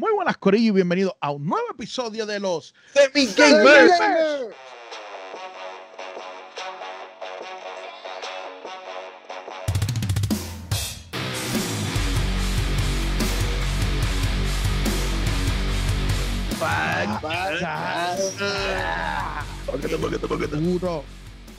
Muy buenas, Corillo, y bienvenidos a un nuevo episodio de los Semi Gamers. Duro.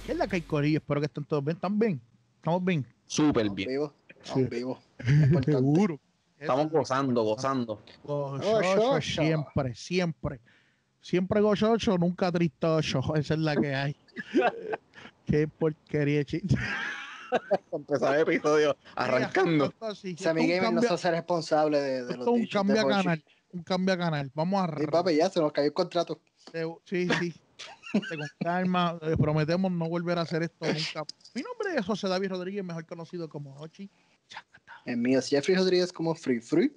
¿Qué es la que hay, Corillo? Espero que estén todos bien. ¿Están bien? ¿Estamos bien? Súper Estamos bien. vivos, Sí. estamos vivos. Seguro. Estamos gozando, gozando. Gochocho, siempre, siempre. Siempre gochocho, nunca tristocho. Esa es la que hay. Qué porquería, chiste. Empezar el episodio arrancando. Un Gamer no se hace responsable de, de los un cambio de a canal. Un cambio a canal. Vamos a Sí, papi, ya se nos cayó el contrato. Sí, sí. Te- Con calma, eh, prometemos no volver a hacer esto nunca. Mi nombre es José David Rodríguez, mejor conocido como. Chacata. El mío es Jeffrey Rodríguez como Free Free.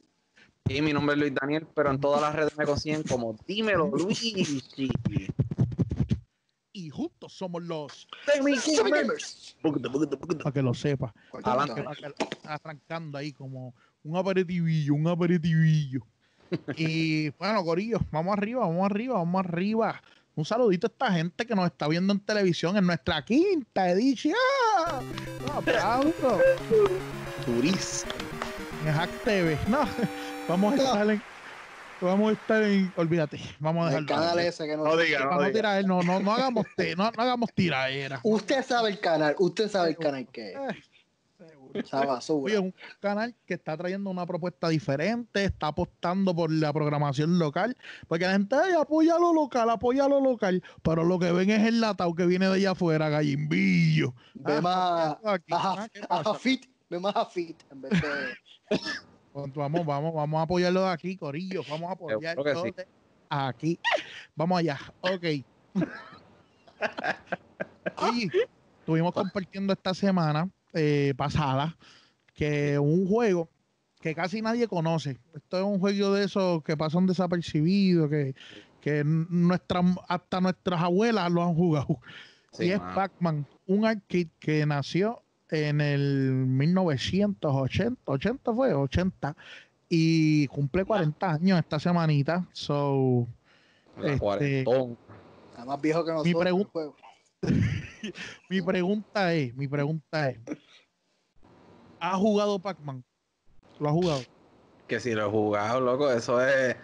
Y mi nombre es Luis Daniel, pero en todas las redes me consiguen como Dímelo Luis. Y juntos somos los, Gamers. Para que lo sepa, Adelante. arrancando ahí como un aperitivillo, un aperitivillo. Y bueno, Corillo, vamos arriba, vamos arriba, vamos arriba. Un saludito a esta gente que nos está viendo en televisión en nuestra quinta edición. Un aplauso. Turis. en Hack TV. No, vamos a estar en. Vamos a estar en. Olvídate, vamos a El dejarlo. canal ahí. ese que no, No diga, no tirar, no, no, no hagamos no, no hagamos tiraera. Usted sabe el canal, usted sabe el canal que es. Esa basura. Oye, un canal que está trayendo una propuesta diferente, está apostando por la programación local, porque la gente, ay, apoya lo local, apoya lo local, pero lo que ven es el latao que viene de allá afuera, gallimbillo. Ve Ah, más aquí, a, ah, ¿qué a pasa? Fit, ve más a Fit en vez de. Pues vamos, vamos, vamos a apoyarlo de aquí, Corillo. Vamos a apoyarlo sí. de aquí. Vamos allá. Ok. Oye, estuvimos compartiendo esta semana eh, pasada que un juego que casi nadie conoce. Esto es un juego de esos que pasan desapercibidos, que, que nuestra, hasta nuestras abuelas lo han jugado. Sí, y es. Pac-Man, un arcade que nació en el 1980, 80 fue, 80, y cumple 40 años esta semanita. So, La Este- cuarentón. Está más viejo que nosotros. el juego. mi pregunta es, mi pregunta es, ¿ha jugado Pac-Man? ¿Lo ha jugado? Que si lo he jugado, loco, eso es.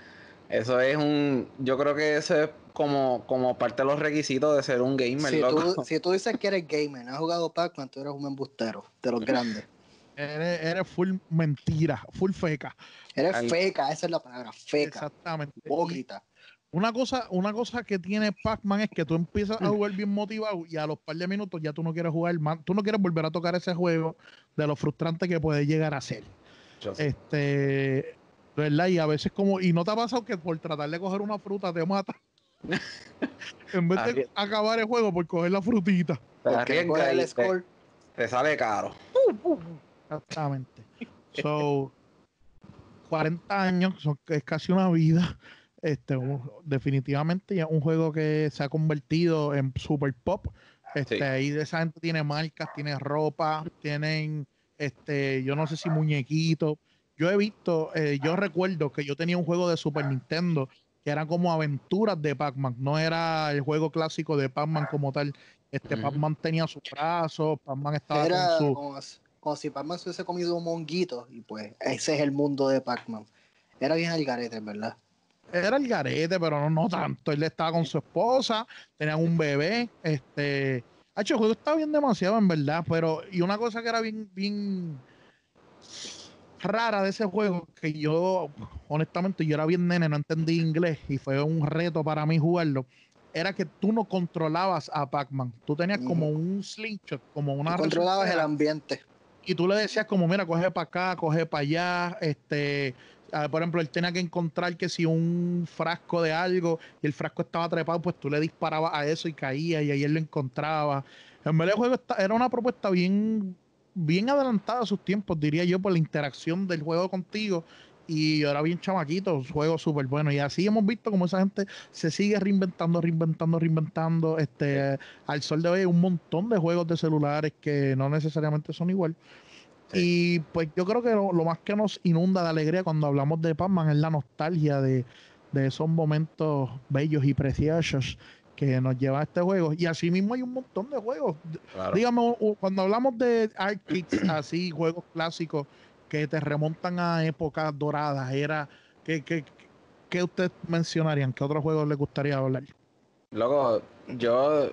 Eso es un. Yo creo que eso es como, como parte de los requisitos de ser un gamer, Si loco. tú, si tú dices que eres gamer, has jugado Pac-Man, tú eres un embustero de los grandes. Eres, eres full mentira, full feca. Eres Al- feca, esa es la palabra, feca. Exactamente. Y Hipócrita. Una cosa, una cosa que tiene Pac-Man es que tú empiezas a jugar bien motivado y a los par de minutos ya tú no quieres jugar más, tú no quieres volver a tocar ese juego de lo frustrante que puede llegar a ser. Yo sé. Este, ¿verdad? Y a veces como, y no te ha pasado que por tratar de coger una fruta te mata. en vez de Arrie- acabar el juego por coger la frutita. Te Porque no arriesgas coge y el te, score. te sale caro. Exactamente. So, 40 años, son- es casi una vida. Este, un- definitivamente ya es un juego que se ha convertido en super pop. Este, Sí. ahí de esa gente tiene marcas, tiene ropa, tienen, este, yo no sé si muñequitos. Yo he visto, eh, yo recuerdo que yo tenía un juego de Super Nintendo que eran como aventuras de Pac-Man, no era el juego clásico de Pac-Man como tal. Este. Pac-Man tenía sus brazos, Pac-Man estaba Era con su... como, como si Pac-Man se hubiese comido un monguito y pues ese es el mundo de Pac-Man. Era bien al garete, ¿verdad? Era el garete, pero no, no tanto. Él estaba con su esposa, tenían un bebé. Este, Hacho, el juego estaba bien demasiado, en verdad. Pero, y una cosa que era bien, bien rara de ese juego, que yo, honestamente, yo era bien nene, no entendí inglés y fue un reto para mí jugarlo. Era que tú no controlabas a Pac-Man. Tú tenías como un slingshot, como una. Tú controlabas el ambiente. y tú le decías como, mira, coge para acá, coge para allá, este, ah, por ejemplo, él tenía que encontrar que si un frasco de algo y el frasco estaba trepado, pues tú le disparabas a eso y caía y ahí él lo encontraba. En verdad el juego era una propuesta bien, bien adelantada a sus tiempos, diría yo, por la interacción del juego contigo. Y era bien chamaquito, juego súper bueno. Y así hemos visto como esa gente se sigue reinventando, reinventando, reinventando. Este, al sol de hoy un montón de juegos de celulares que no necesariamente son igual. Y pues yo creo que lo, más que nos inunda de alegría cuando hablamos de Pac-Man es la nostalgia de, esos momentos bellos y preciosos que nos lleva a este juego. Y así mismo hay un montón de juegos. Dígame, cuando hablamos de arcades, así, juegos clásicos que te remontan a épocas doradas, era ¿qué, qué, qué ustedes mencionarían? ¿Qué otros juegos les gustaría hablar? Luego, yo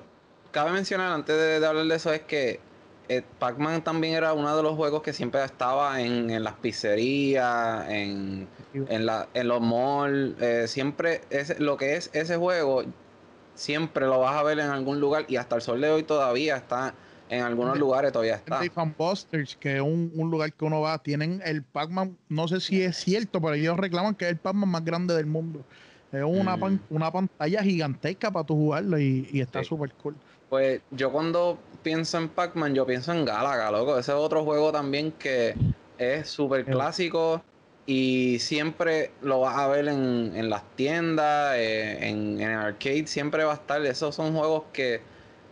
cabe mencionar antes de hablar de eso es que eh, Pac-Man también era uno de los juegos que siempre estaba en, las pizzerías, en, en, los malls. Eh, siempre es, lo que es ese juego, siempre lo vas a ver en algún lugar y hasta el sol de hoy todavía está. En algunos lugares todavía está. Fan Busters, que es un, lugar que uno va, tienen el Pac-Man, no sé si es cierto, pero ellos reclaman que es el Pac-Man más grande del mundo. Es una, mm. una pantalla gigantesca para tu jugarlo y, está súper cool. Pues yo cuando pienso en Pac-Man, yo pienso en Galaga, loco. Ese es otro juego también que es súper clásico y siempre lo vas a ver en, las tiendas, eh, en, en, el arcade, siempre va a estar. Esos son juegos que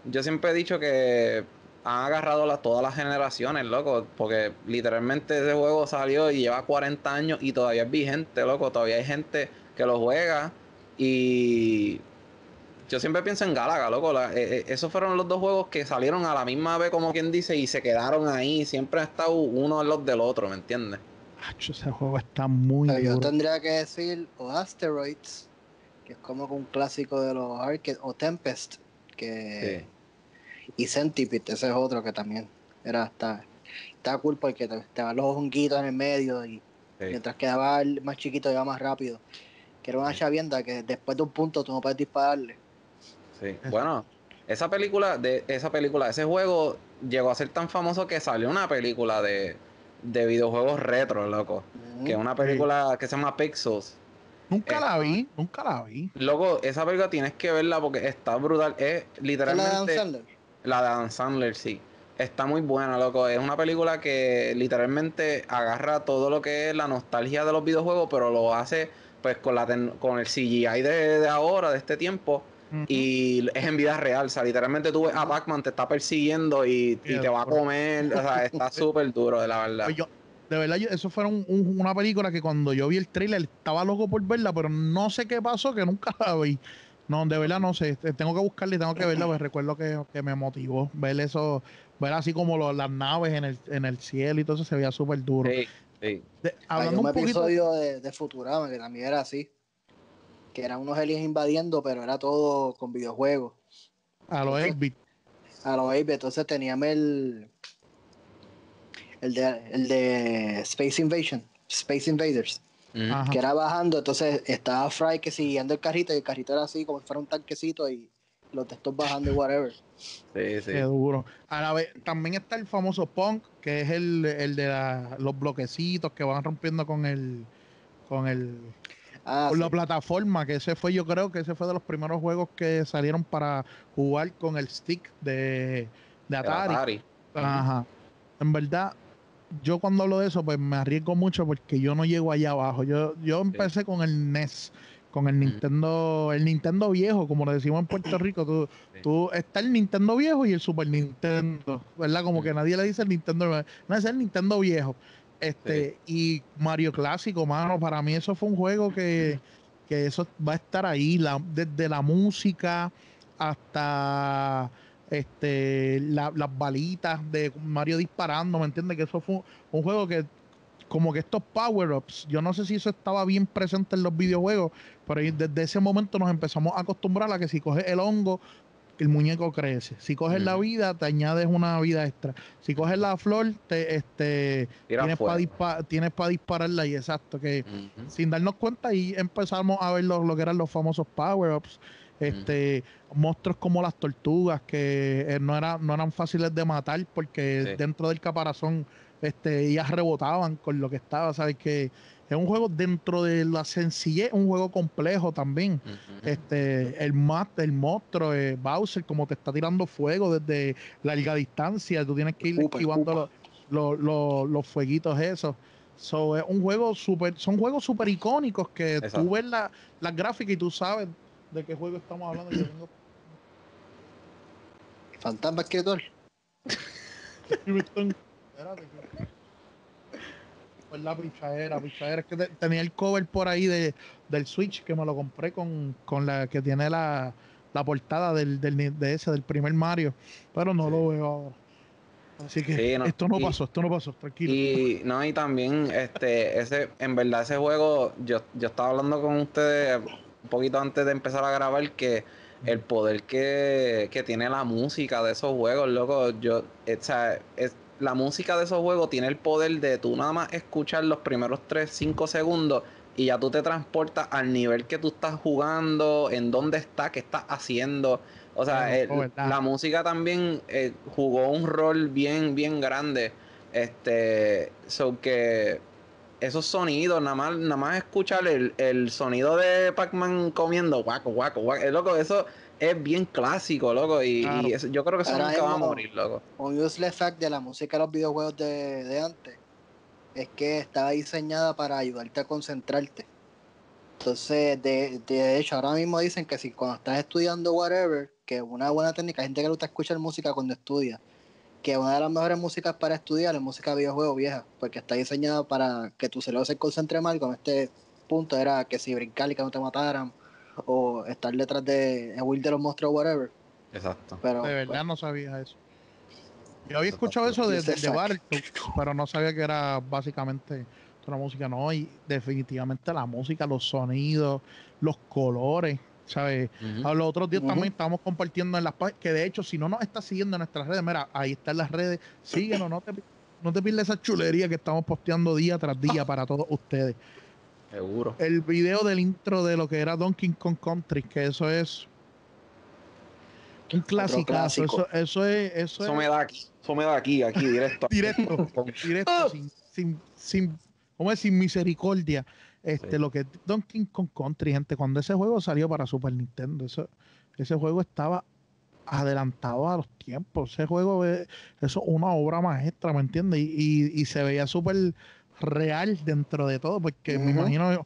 yo siempre he dicho que han agarrado a todas las generaciones, loco, porque literalmente ese juego salió y lleva 40 años y todavía es vigente, loco. Todavía hay gente que lo juega y yo siempre pienso en Galaga, loco. Eh, eh, esos fueron los dos juegos que salieron a la misma vez, como quien dice, y se quedaron ahí. Siempre ha estado uno en los del otro, ¿me entiendes? ese juego está muy Yo tendría que decir o Asteroids, que es como un clásico de los arcades, o Tempest, que... Y Centipede, ese es otro que también era hasta... Está cool porque te, te van los honguitos en el medio y mientras quedaba el más chiquito iba más rápido. Que era una chavienda que después de un punto tú no puedes dispararle. Sí, bueno, esa película, de esa película, ese juego llegó a ser tan famoso que salió una película de, de videojuegos retro, loco. Que es una película que se llama Pixels. Nunca la vi, nunca la vi. Loco, esa película tienes que verla porque está brutal. Es literalmente. ¿La de Dan Sandler? La de Dan Sandler, sí. Está muy buena, loco. Es una película que literalmente agarra todo lo que es la nostalgia de los videojuegos, pero lo hace pues con, la con el CGI de, de ahora, de este tiempo y es en vida real. O sea, literalmente tú ves a Pac-Man, te está persiguiendo y, te va a comer. O sea, está súper duro, de la verdad. Pues de verdad, eso fue una película que cuando yo vi el trailer estaba loco por verla, pero no sé qué pasó, que nunca la vi. No, de verdad no sé. Tengo que buscarla y tengo que verla, porque recuerdo que, me motivó ver eso, ver así como las naves en el, en el cielo y todo eso se veía súper duro. Sí, sí. Hay un, episodio de, de Futurama que también era así que eran unos aliens invadiendo, pero era todo con videojuegos. A los 8 A los 8 Entonces teníamos el, el, de, el de Space Invasion, Space Invaders. Que era bajando, entonces estaba Fry que siguiendo el carrito y el carrito era así como si fuera un tanquecito y los textos bajando y whatever. Sí, sí. Qué duro. vez, también está el famoso Punk, que es el, el de los bloquecitos que van rompiendo con el con el Ah, la plataforma, que ese fue, yo creo que ese fue de los primeros juegos que salieron para jugar con el stick de, Atari. Ajá. En verdad, yo cuando hablo de eso, pues me arriesgo mucho porque yo no llego allá abajo. Yo, yo empecé con el NES, con el Nintendo, el Nintendo viejo, como lo decimos en Puerto Rico. Tú, tú está el Nintendo viejo y el Super Nintendo, ¿verdad? Como que nadie le dice el Nintendo, no es el Nintendo viejo. Este, y Mario Clásico, mano, para mí eso fue un juego que, eso va a estar ahí, la, desde la música hasta este las balitas de Mario disparando, ¿me entiendes? Que eso fue un juego que como que estos power-ups, yo no sé si eso estaba bien presente en los videojuegos, pero desde ese momento nos empezamos a acostumbrar a que si coges el hongo, el muñeco crece. Si coges la vida, te añades una vida extra. Si coges la flor, te, este, tienes para dispararla y exacto, que sin darnos cuenta y empezamos a ver lo, que eran los famosos power-ups. Este, monstruos como las tortugas que eh, no, era, no eran fáciles de matar porque dentro del caparazón este, ellas rebotaban con lo que estaba, ¿sabes? Que es un juego dentro de la sencillez, un juego complejo también. Este, el el monstruo, eh, Bowser, como te está tirando fuego desde larga distancia, tú tienes que ir esquivando los, los, fueguitos esos. So, es un juego super, son juegos súper icónicos que tú ves la, las gráficas y tú sabes de qué juego estamos hablando. tengo... Fantasma escritor. Pues la pichadera, pichadera. Es que tenía el cover por ahí de, del Switch que me lo compré con, con la que tiene la, la portada del, del, de ese, del primer Mario. Pero no lo veo ahora. Así que esto no pasó, esto no pasó, tranquilo. Y no, y también, este, ese, en verdad, ese juego, yo, yo estaba hablando con ustedes un poquito antes de empezar a grabar que el poder que, que tiene la música de esos juegos, loco, yo, o sea, es, la música de esos juegos tiene el poder de tú nada más escuchar los primeros 3, 5 segundos y ya tú te transportas al nivel que tú estás jugando, en dónde está, qué estás haciendo. O sea, la música también eh, jugó un rol bien, bien grande. Este, so que esos sonidos, nada más, nada más escuchar el, el sonido de Pac-Man comiendo guaco, guaco, guaco. Es loco, eso es bien clásico, loco. Y, yo creo que eso nunca va a morir, loco. Un useless fact de la música de los videojuegos de, de antes es que estaba diseñada para ayudarte a concentrarte. Entonces, de, de, hecho, ahora mismo dicen que si cuando estás estudiando whatever, que una buena técnica, hay gente que le gusta escuchar música cuando estudia, que una de las mejores músicas para estudiar es música de videojuegos vieja, porque está diseñada para que tu cerebro se concentre mal, con este punto era que si brincar y que no te mataran, o estar detrás de Will de los monstruos, whatever. Exacto. Pero, de verdad pues, no sabía eso. Yo había escuchado eso de, de, pero no sabía que era básicamente una música, no, y definitivamente la música, los sonidos, los colores, ¿sabes? A los otros días también estamos compartiendo en las páginas, que de hecho, si no nos estás siguiendo en nuestras redes, mira, ahí están las redes, síguenos, no te, no te pierdas esa chulería que estamos posteando día tras día para todos ustedes. Seguro. El video del intro de lo que era Donkey Kong Country, que eso es un clásico. Eso, eso es. Eso, eso me da aquí. Eso me da aquí, aquí, directo. directo. directo, sin, sin, sin, ¿cómo sin misericordia. Este, lo que Donkey Kong Country, gente, cuando ese juego salió para Super Nintendo, eso, ese juego estaba adelantado a los tiempos. Ese juego, eso es una obra maestra, ¿me entiendes? Y, y, se veía súper real dentro de todo, porque me imagino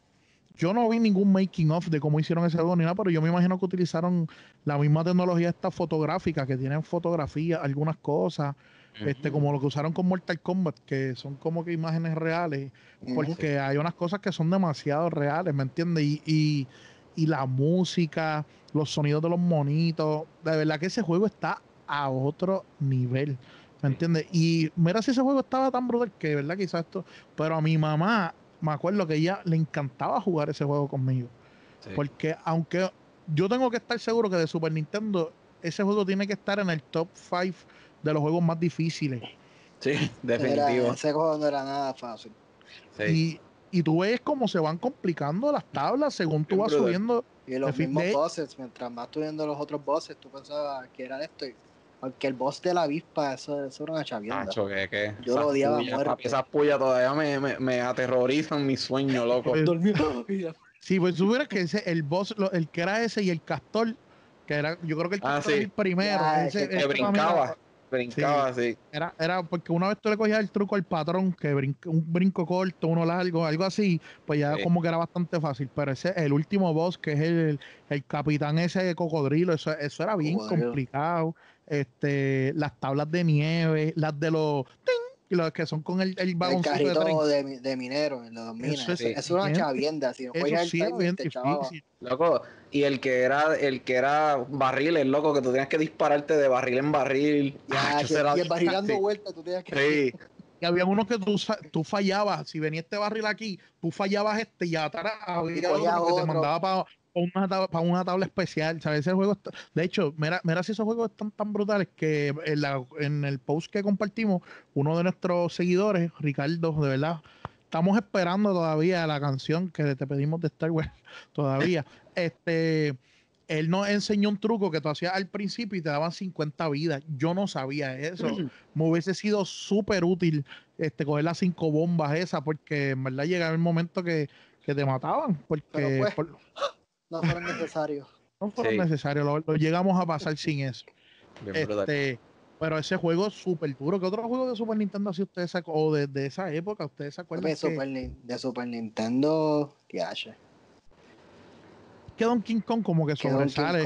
yo no vi ningún making of de cómo hicieron ese juego ni nada, pero yo me imagino que utilizaron la misma tecnología esta fotográfica, que tienen fotografía, algunas cosas, este, como lo que usaron con Mortal Kombat, que son como que imágenes reales, porque hay unas cosas que son demasiado reales, ¿me entiendes? Y, y, la música, los sonidos de los monitos, de verdad que ese juego está a otro nivel. ¿Me entiendes? Y mira si ese juego estaba tan brutal que, ¿verdad? Quizás esto. Pero a mi mamá me acuerdo que ella le encantaba jugar ese juego conmigo. Porque aunque yo tengo que estar seguro que de Super Nintendo ese juego tiene que estar en el top 5 de los juegos más difíciles. Sí, definitivo. ese juego no era nada fácil. Y, y tú ves cómo se van complicando las tablas según tú vas subiendo. Y los mismos bosses, mientras más tú viendo los otros bosses, tú pensabas que era esto. Y aunque el boss de la avispa, eso, eso era una chavienda. Yo lo odiaba puya, muerte. Esas pullas todavía me, me, me aterrorizan mi sueño, loco. sí, pues tú que ese, el boss, el que era ese y el castor, que era, yo creo que el ah, castor era el primero. ese, que brincaba. Brincaba, sí. Era, era porque una vez tú le cogías el truco al patrón, que brinca, un brinco corto, uno largo, algo así, pues ya como que era bastante fácil. Pero ese, el último boss, que es el, el capitán ese de cocodrilo, eso, eso era bien complicado este, las tablas de nieve, las de los los que son con el, el El carrito de, de, minero en los minas. Eso, es una chavienda. Si no eso sí el bien difícil. Loco, y el que era el que era barriles, loco, que tú tenías que dispararte de barril en barril. Ya, ah, y el barril dando vueltas, tú tenías que. Sí. Y había unos que tú, tú fallabas. Si venía este barril aquí, tú fallabas este y atrás había otro que te mandaba para una tabla, para una tabla especial. ¿sabes? Ese juego de hecho, mira, mira si esos juegos están tan brutales que en, la, en el post que compartimos, uno de nuestros seguidores, Ricardo, de verdad, estamos esperando todavía la canción que te pedimos de Star Wars. Todavía. este él nos enseñó un truco que tú hacías al principio y te daban 50 vidas. Yo no sabía eso. Me hubiese sido súper útil este, coger las cinco bombas esas, porque en verdad llegaba el momento que, te mataban. Porque pues, no fueron necesarios. no fueron necesarios, lo, llegamos a pasar sin eso. Este, pero ese juego es súper duro. ¿Qué otro juego de Super Nintendo si ustedes sacó? O de, esa época, ustedes se acuerdan? De, Super, de Super Nintendo, ¿qué hace? Que Donkey Kong como que sobresale.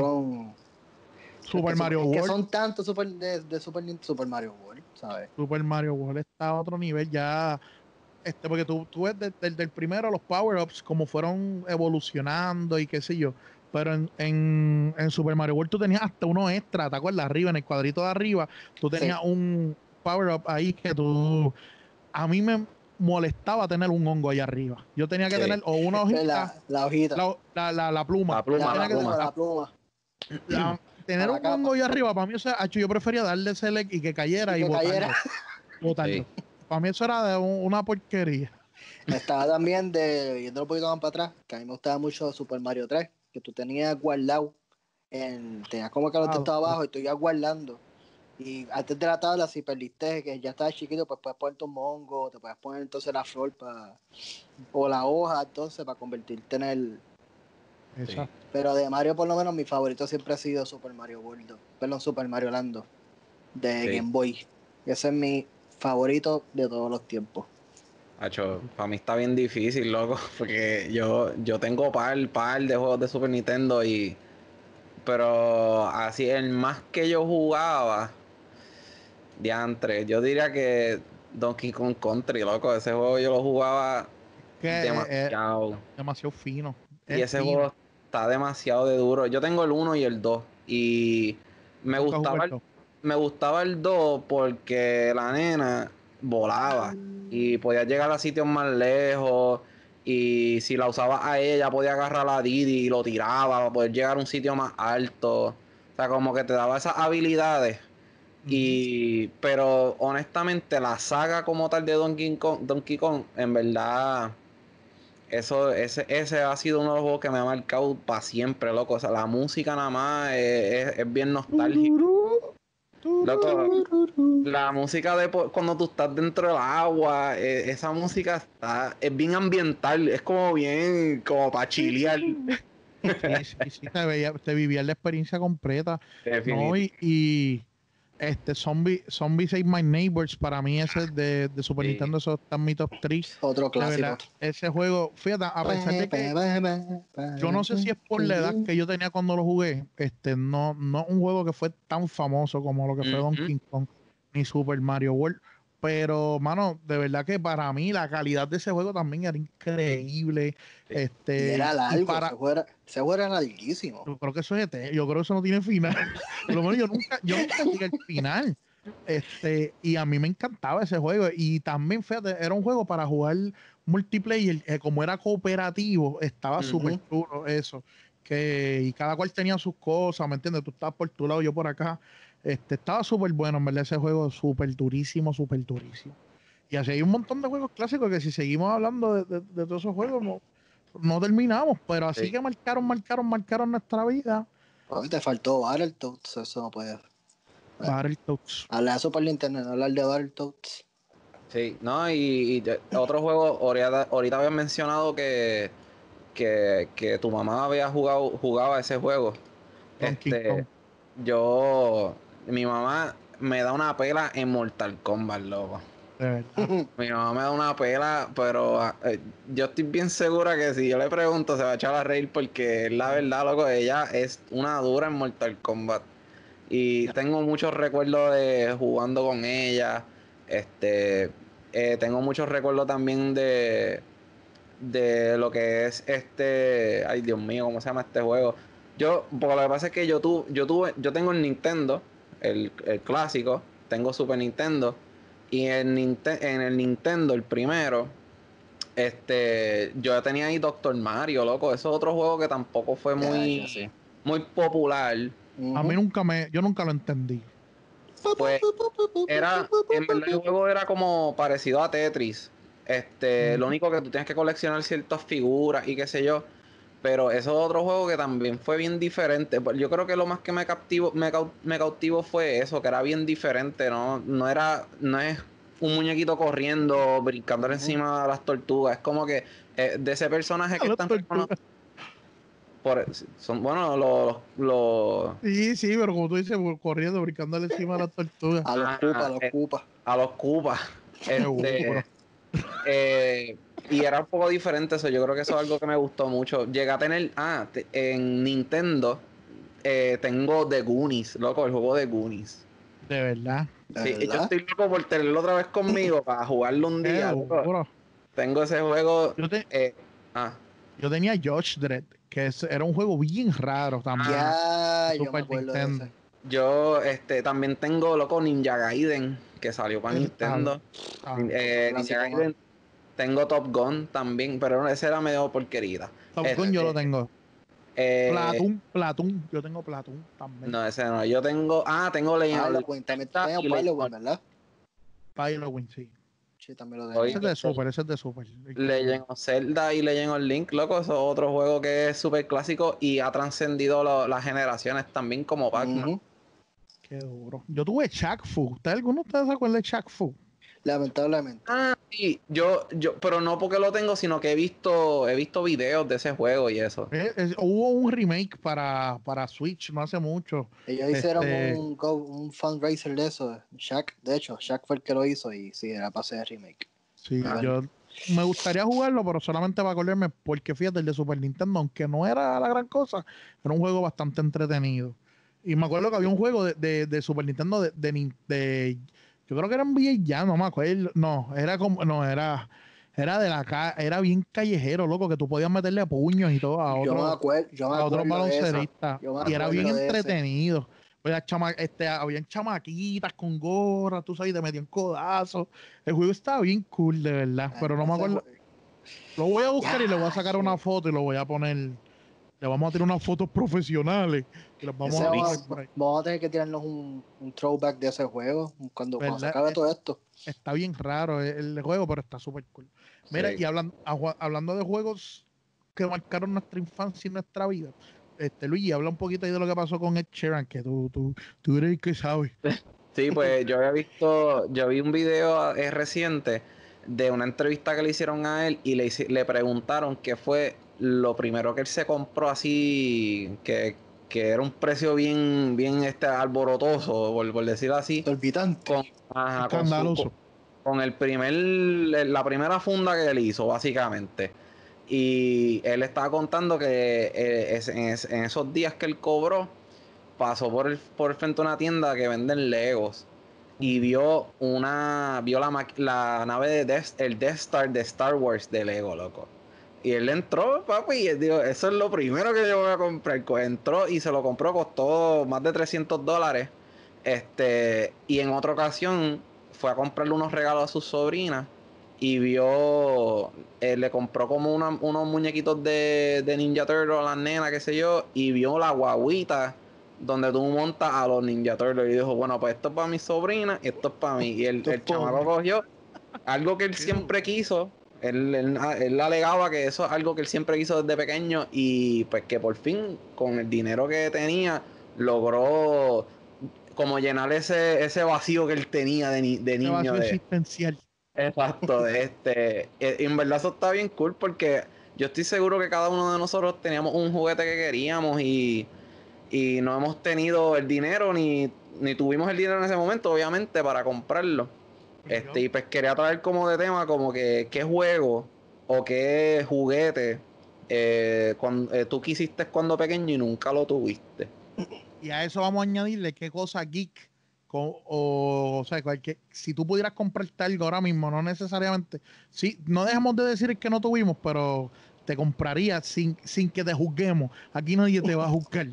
Super Mario World. Que son tantos de, Super Nintendo, Super Mario World, ¿sabes? Super Mario World está a otro nivel ya este, porque tú, tú ves desde el primero los power-ups como fueron evolucionando y qué sé yo. Pero en, en, en, Super Mario World tú tenías hasta uno extra, ¿te acuerdas? Arriba, en el cuadrito de arriba, tú tenías un power-up ahí que tú... A mí me molestaba tener un hongo ahí arriba. Yo tenía que tener o una hojita... La, la hojita. La, la, la, pluma. La pluma, la pluma. La pluma. tener un hongo ahí arriba, para mí, o sea, yo prefería darle select y que cayera y, y botarlo. botarlo. Para mí eso era de una porquería. Estaba también de, yendo un poquito más para atrás, que a mí me gustaba mucho Super Mario 3, que tú tenías guardado, en, tenías como que lo ah, estaba abajo y tú ibas guardando. Y antes de la tabla, si perdiste, que ya estaba chiquito, pues puedes poner tu mongo, te puedes poner entonces la flor para, o la hoja, entonces, para convertirte en el. Pero de Mario, por lo menos, mi favorito siempre ha sido Super Mario World, perdón, Super Mario Lando, de Game Boy. Ese es mi favorito de todos los tiempos. Hacho, para mí está bien difícil, loco, porque yo, yo tengo par, par de juegos de Super Nintendo y... Pero así, el más que yo jugaba, diantre, yo diría que Donkey Kong Country, loco, ese juego yo lo jugaba demasiado. demasiado fino. Y ese juego está demasiado de duro. Yo tengo el 1 y el 2 y me gustaba el, me gustaba el 2 porque la nena volaba y podía llegar a sitios más lejos. Y si la usaba a ella, podía agarrar a Didi y lo tiraba para poder llegar a un sitio más alto. O sea, como que te daba esas habilidades. Y, pero honestamente, la saga como tal de Donkey Kong, Donkey Kong en verdad, eso, ese, ese ha sido uno de los juegos que me ha marcado para siempre, loco. O sea, la música nada más es, es bien nostálgica. Loco, la música de cuando tú estás dentro del agua, e, esa música está, es bien ambiental, es como bien, como para chilear. Sí, sí, sí, te, vivía la experiencia completa. ¿no? y este, Zombie, Zombie Save My Neighbors, para mí ese de, de Super Nintendo, eso está en mi top 3. Otro clásico. ese juego, fíjate, a pesar de que yo no sé si es por la edad que yo tenía cuando lo jugué, este, no, no un juego que fue tan famoso como lo que fue Donkey Kong ni Super Mario World. Pero, mano, de verdad que para mí la calidad de ese juego también era increíble. Este, era largo, para... ese, juego era, larguísimo. Yo creo que eso es Yo creo que eso no tiene final. Por lo menos yo nunca, yo nunca llegué al final. Este, y a mí me encantaba ese juego. Y también, fíjate, era un juego para jugar multiplayer. Eh, como era cooperativo, estaba súper duro eso. Que, y cada cual tenía sus cosas, ¿me entiendes? Tú estabas por tu lado, yo por acá. Este, estaba súper bueno, en verdad, ese juego súper durísimo, súper durísimo. Y así hay un montón de juegos clásicos que si seguimos hablando de, todos esos juegos no, no terminamos, pero así que marcaron, marcaron, marcaron nuestra vida. te faltó Battletoads, eso no puede. Battletoads. Hablar de Super Nintendo, no hablar de Battletoads. Sí, no, y, otro juego, ahorita, ahorita habían mencionado que, que, que, tu mamá había jugado jugaba ese juego. Este, yo mi mamá me da una pela en Mortal Kombat, loco. Mi mamá me da una pela, pero ah, eh, yo estoy bien segura que si yo le pregunto se va a echar a reír porque la verdad, loco, ella es una dura en Mortal Kombat. Y tengo muchos recuerdos de jugando con ella. Este, eh, tengo muchos recuerdos también de de lo que es este, ay Dios mío, ¿cómo se llama este juego? Yo, porque lo que pasa es que yo tuve, yo tuve, yo tengo el Nintendo el, clásico, tengo Super Nintendo. Y en, en el Nintendo, el primero, este, yo tenía ahí Doctor Mario, loco. Eso es otro juego que tampoco fue muy, muy popular. A mí nunca me, yo nunca lo entendí. Pues era, en verdad el juego era como parecido a Tetris. Este, lo único que tú tienes que coleccionar ciertas figuras y qué sé yo. Pero eso es otro juego que también fue bien diferente. Pues yo creo que lo más que me captivo, me, me cautivó fue eso, que era bien diferente, ¿no? No era, no es un muñequito corriendo, brincando encima de las tortugas. Es como que eh, de ese personaje que están por, son bueno los, los, sí sí pero como tú dices corriendo brincando encima de las tortugas a los cupas a los cupas a los cupas este, eh, y era un poco diferente eso. Yo creo que eso es algo que me gustó mucho. Llegué a tener. Ah, en Nintendo eh, tengo The Goonies, loco, el juego de Goonies. De verdad. Sí, yo estoy loco por tenerlo otra vez conmigo para jugarlo un día. tengo ese juego. Yo, te- eh, ah, yo tenía Josh Dredd, que es- era un juego bien raro también. Ya, yo me Super acuerdo de Nintendo. ese. yo este también tengo loco Ninja Gaiden, que salió para Ah, Nintendo. Ah, Eh, Ninja Gaiden. Tengo Top Gun también, pero ese era medio porquerita. Top Gun yo lo este, tengo. Eh, Platoon. Yo tengo Platoon también. No, ese no. Yo tengo. Ah, tengo Legend of también Halloween, of- ¿verdad? Pilotwin, sí. Sí, también lo Oye, tenía. Ese es de Super, ese es de Super. Legend of Zelda y Legend of Link, loco, eso es otro juego que es súper clásico y ha trascendido lo- las generaciones también como Pac-Man. Ujú. Qué duro. Yo tuve Shaq Fu. ¿Usted, ¿Alguno de ustedes se acuerda de Shaq Fu? Lamentablemente. Ah, sí, yo, yo, pero no porque lo tengo, sino que he visto, he visto videos de ese juego y eso. Eh, es- hubo un remake para, para Switch no hace mucho. Ellos hicieron Este- un, un fundraiser de eso. Shaq, de hecho, Shaq fue el que lo hizo y sí, era para hacer remake. Sí, Ah. yo me gustaría jugarlo, pero solamente para acordarme, porque fíjate, el de Super Nintendo, aunque no era la gran cosa, era un juego bastante entretenido. Y me acuerdo que había un juego de, de- de Super Nintendo de, de, de- yo creo que era VA ya, no me acuerdo. No, era como, no, era, era de la ca- era bien callejero, loco, que tú podías meterle a puños y todo a yo me otro, acuerdo, yo me a. Yo me Y era bien entretenido. Pues chama- este, habían chamaquitas con gorra, tú sabes, y te metían codazos. El juego estaba bien cool, de verdad. Ah, pero no me acuerdo. Lo voy a buscar y le voy a sacar sí. una foto y lo voy a poner. Le vamos a tirar unas fotos profesionales y las vamos ese a vamos tener que tirarnos un, un throwback de ese juego cuando, cuando se acabe todo esto. Está bien raro el, el juego, pero está súper cool. Mira, Sí. y hablan- a ju- hablando de juegos que marcaron nuestra infancia y nuestra vida, este Luigi, habla un poquito ahí de lo que pasó con Ed Sheeran, que tú, tú, tú eres el que sabes. Sí, pues yo había visto, yo vi un video eh, reciente de una entrevista que le hicieron a él y le, le preguntaron qué fue lo primero que él se compró así, que, que era un precio bien, bien este alborotoso, por, por decirlo así, Olvidante. con, ajá, con su- Escandaloso. con el primer, la primera funda que él hizo, básicamente. Y él estaba contando que eh, es- en, es- en esos días que él cobró, pasó por el, por el frente a una tienda que venden Legos y vio una, vio la, la nave de Death, el Death Star de Star Wars de Lego, loco. Y él entró, papi, y él dijo, eso es lo primero que yo voy a comprar. Co- Entró y se lo compró, costó más de 300 dólares. Este, y en otra ocasión fue a comprarle unos regalos a sus sobrinas y vio, eh, le compró como una- unos muñequitos de, de Ninja Turtle a las nenas, qué sé yo, y vio la guaguita donde tú montas a los Ninja Turtles y dijo, bueno, pues esto es para mi sobrina y esto es para mí. Y el, el chamaco cogió algo que él siempre quiso. Él, él, él alegaba que eso es algo que él siempre quiso desde pequeño y pues que por fin con el dinero que tenía logró como llenar ese, ese vacío que él tenía de, ni- de niño. vacío de- existencial. Exacto, de este, eh, en verdad eso está bien cool porque yo estoy seguro que cada uno de nosotros teníamos un juguete que queríamos y, y no hemos tenido el dinero ni, ni tuvimos el dinero en ese momento, obviamente, para comprarlo. Este, y pues quería traer como de tema como que qué juego o qué juguete eh, cuan- eh, tú quisiste cuando pequeño y nunca lo tuviste. Y a eso vamos a añadirle qué cosa geek o, o sea, cualquier, si tú pudieras comprarte algo ahora mismo, no necesariamente, sí, no dejemos de decir que no tuvimos, pero te compraría sin, sin que te juzguemos. Aquí nadie te va a juzgar.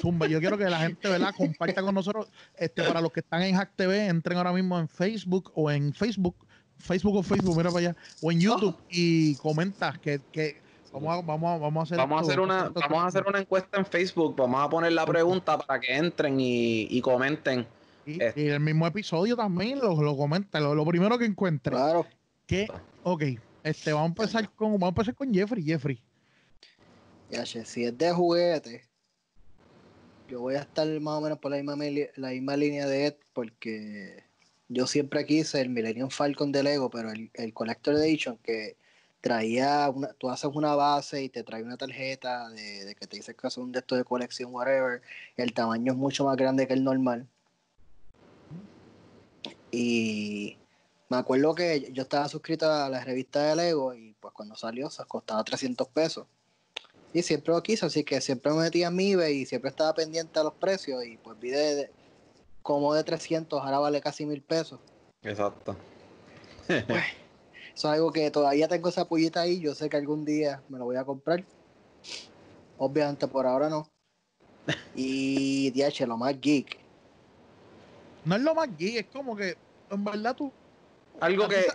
Zumba, yo quiero que la gente, ¿verdad? Comparta con nosotros. Este, para los que están en Hack TV, entren ahora mismo en Facebook o en Facebook, Facebook o Facebook, mira para allá, o en YouTube y comenta que, que vamos a, vamos a, vamos a hacer Vamos a hacer una, esto- vamos a hacer una encuesta en Facebook, vamos a poner la pregunta para que entren y, y comenten. Y, Este. y el mismo episodio también lo, lo comenta, lo, lo primero que encuentre. Claro. Que, ok, este, vamos a empezar con, vamos a empezar con Jeffrey, Jeffrey. Ya, che, si es de juguete, yo voy a estar más o menos por la misma, la misma línea de Ed, porque yo siempre quise el Millennium Falcon de Lego, pero el, el Collector Edition que traía, una, tú haces una base y te trae una tarjeta de, que te dice que es un de estos de colección, whatever, el tamaño es mucho más grande que el normal. Y me acuerdo que yo estaba suscrito a la revista de Lego y pues cuando salió se costaba 300 pesos. Y siempre lo quise, así que siempre me metía en mi eBay y siempre estaba pendiente a los precios y pues vi de, de- como de 300, ahora vale casi mil pesos. Exacto. Eso es algo que todavía tengo esa pullita ahí. Yo sé que algún día me lo voy a comprar. Obviamente por ahora no. Y DH, lo más geek. No es lo más geek, es como que, en verdad, tú. Algo que.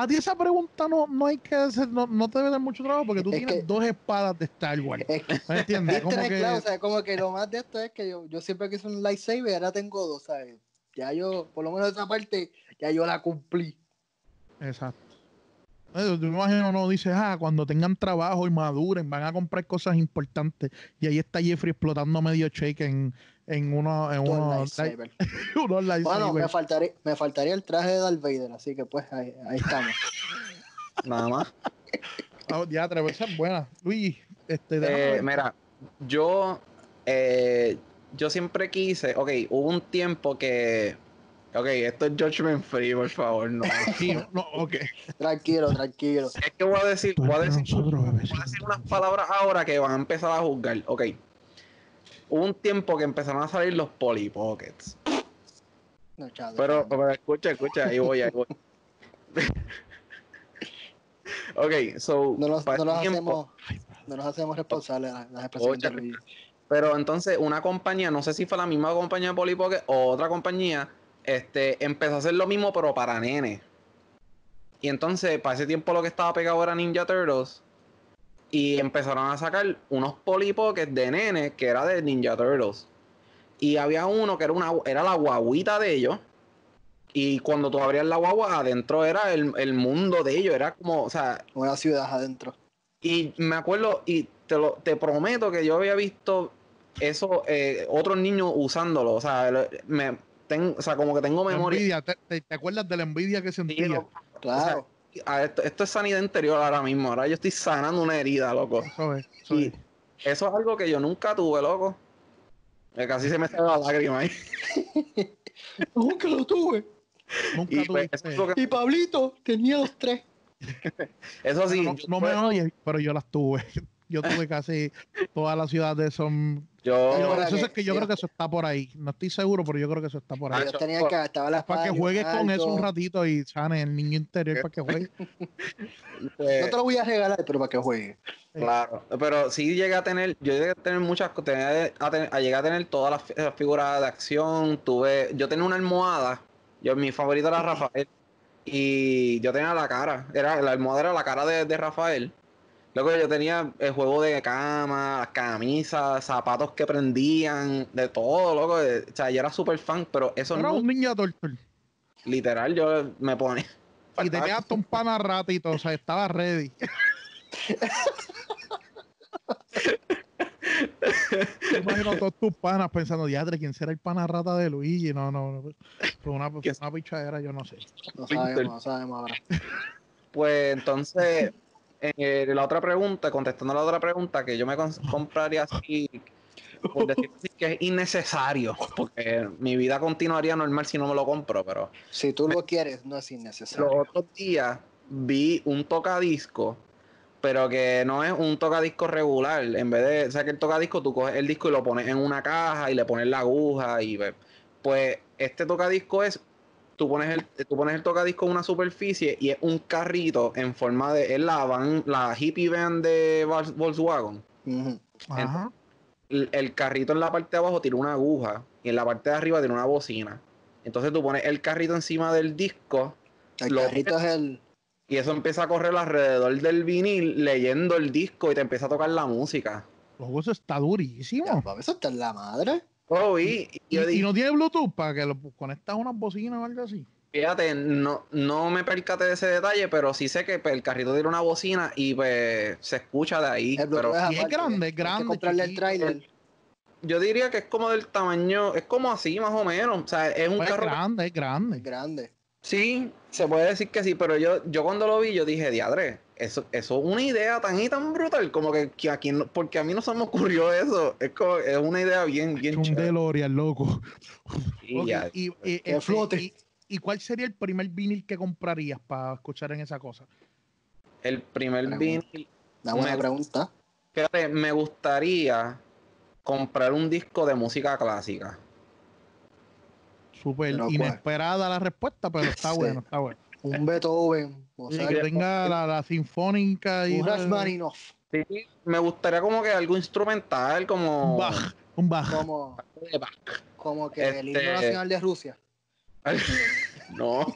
A ti esa pregunta no, no hay que hacer, no, no te debe dar mucho trabajo porque tú Es tienes que- dos espadas de Star Wars. Es que, ¿Me entiendes? Como que, clavo, o sea, como que lo más de esto es que yo, yo siempre quise un lightsaber, ahora tengo dos, ¿sabes? Ya yo, por lo menos esa parte, ya yo la cumplí. Exacto. Tú me imagino, no dices, ah, cuando tengan trabajo y maduren, van a comprar cosas importantes. Y ahí está Jeffrey explotando medio shake en, en uno, en lightsaber. unos Bueno, me faltaría, me faltaría el traje de Darth Vader, así que pues ahí, ahí estamos. Nada más. Ah, ya, esa es buena. Luis, este, Eh, mira, yo. eh, yo siempre quise. Ok, hubo un tiempo que. Ok, esto es Judgment Free, por favor, no. Sí, no, ok. Tranquilo, tranquilo. Es que voy a decir, voy a decir, Nosotros, voy a decir unas palabras ahora que van a empezar a juzgar. Ok. Hubo un tiempo que empezaron a salir los Polly Pockets. No, chado. Pero, pero escucha, escucha, ahí voy, ahí voy. ok, so. no nos, no nos tiempo- hacemos, no nos hacemos responsables de las, las expresiones de Luis. Pero entonces una compañía, no sé si fue la misma compañía de Polly Pocket o otra compañía, este, empezó a hacer lo mismo pero para nenes. Y entonces para ese tiempo lo que estaba pegado era Ninja Turtles. Y empezaron a sacar unos Polly Pocket de nenes que era de Ninja Turtles. Y había uno que era una era la guaguita de ellos. Y cuando tú abrías la guagua, adentro era el, el mundo de ellos. Era como, o sea, Una ciudad adentro. y me acuerdo, y te, lo, te prometo que yo había visto eso, eh, otros niños usándolo. O sea, me, ten- o sea como que tengo memoria. envidia, ¿te, te, te acuerdas de la envidia que Sí, sentía? Claro. Esto, esto es sanidad interior ahora mismo. Ahora yo estoy sanando una herida, loco. Eso es, eso Y es. eso es algo que yo nunca tuve, loco. Casi se me sale la lágrima ahí. Nunca lo tuve. Nunca Y pues, tuviste. eso, es lo que- Y Pablito tenía los tres. eso sí, no, me tuve- odies, pero yo las tuve. Yo tuve casi toda la ciudad de son. yo- eso que- es que yo creo que eso está por ahí. No estoy seguro, pero yo creo que eso está por ahí. Tenían que estaba la Para que juegues con eso un ratito y sane el niño interior para que juegue. pues, No te lo voy a regalar, pero para que juegue. Claro, pero sí llegué a tener, yo llegué a tener muchas cosas, tenía a, tener- a llegar a tener todas las las figuras de acción, tuve, yo tenía una almohada, yo mi favorito era Rafael, y yo tenía la cara, era, la almohada era la cara de, de Rafael. Luego yo tenía el juego de cama, camisas, zapatos que prendían, de todo, loco. de- o sea, yo era súper fan, pero eso Era no, un ninja torture. literal, yo me ponía. Y tenía hasta un pana ratito, o sea, estaba ready. Imagino todos tus panas pensando, diadre, ¿quién será el pana rata de Luigi? No, no, no. Fue una, una pichadera, yo no sé. No sabemos, no sabemos ahora. Pues entonces, eh, la otra pregunta, contestando la otra pregunta, que yo me compraría así, por decir así, que es innecesario, porque mi vida continuaría normal si no me lo compro, pero Si tú lo quieres, no es los innecesario. otros días vi un tocadisco, pero que no es un tocadisco regular, en vez de, o sea que el tocadisco tú coges el disco y lo pones en una caja y le pones la aguja y pues este tocadisco es tú pones el tú pones el tocadisco en una superficie y es un carrito en forma de es la van la hippie van de Vol- Volkswagen. Ajá. el, el carrito en la parte de abajo tiene una aguja y en la parte de arriba tiene una bocina entonces tú pones el carrito encima del disco El Lo- carrito es el. y eso empieza a correr alrededor del vinil leyendo el disco y te empieza a tocar la música Luego eso está durísimo. Ya, eso está en la madre. Oh vi y Y, yo y dije, no tiene Bluetooth para que lo conectas a unas bocinas o algo así. Fíjate, no, no me percaté de ese detalle, pero sí sé que pues, el carrito tiene una bocina y pues se escucha de ahí. El Pero Y es grande, es que grande, comprarle el trailer. yo diría que es como del tamaño, es como así más o menos. O sea, es un Pues es carro. grande, es Es grande. grande. Sí, se puede decir que sí, pero yo, yo cuando lo vi, yo dije, diadre, eso, eso es una idea tan y tan brutal, como que, que aquí no- porque a mí no se me ocurrió eso. Es como, es una idea bien, bien un. DeLorean, loco. Y ya. y, y- Que este, flote. y- ¿Y cuál sería el primer vinil que comprarías para escuchar en esa cosa? El primer Pregunta. vinil, Una buena Me- pregunta. fíjate, me gustaría comprar un disco de música clásica. Súper inesperada la respuesta, pero está Sí. bueno, está bueno. Un Beethoven. O sea, que tenga la, la, sinfónica y. Un Rachmaninoff. Sí, me gustaría como que algo instrumental, como. Un Bach. Un Bach. Como, como que el himno este nacional de Rusia. no.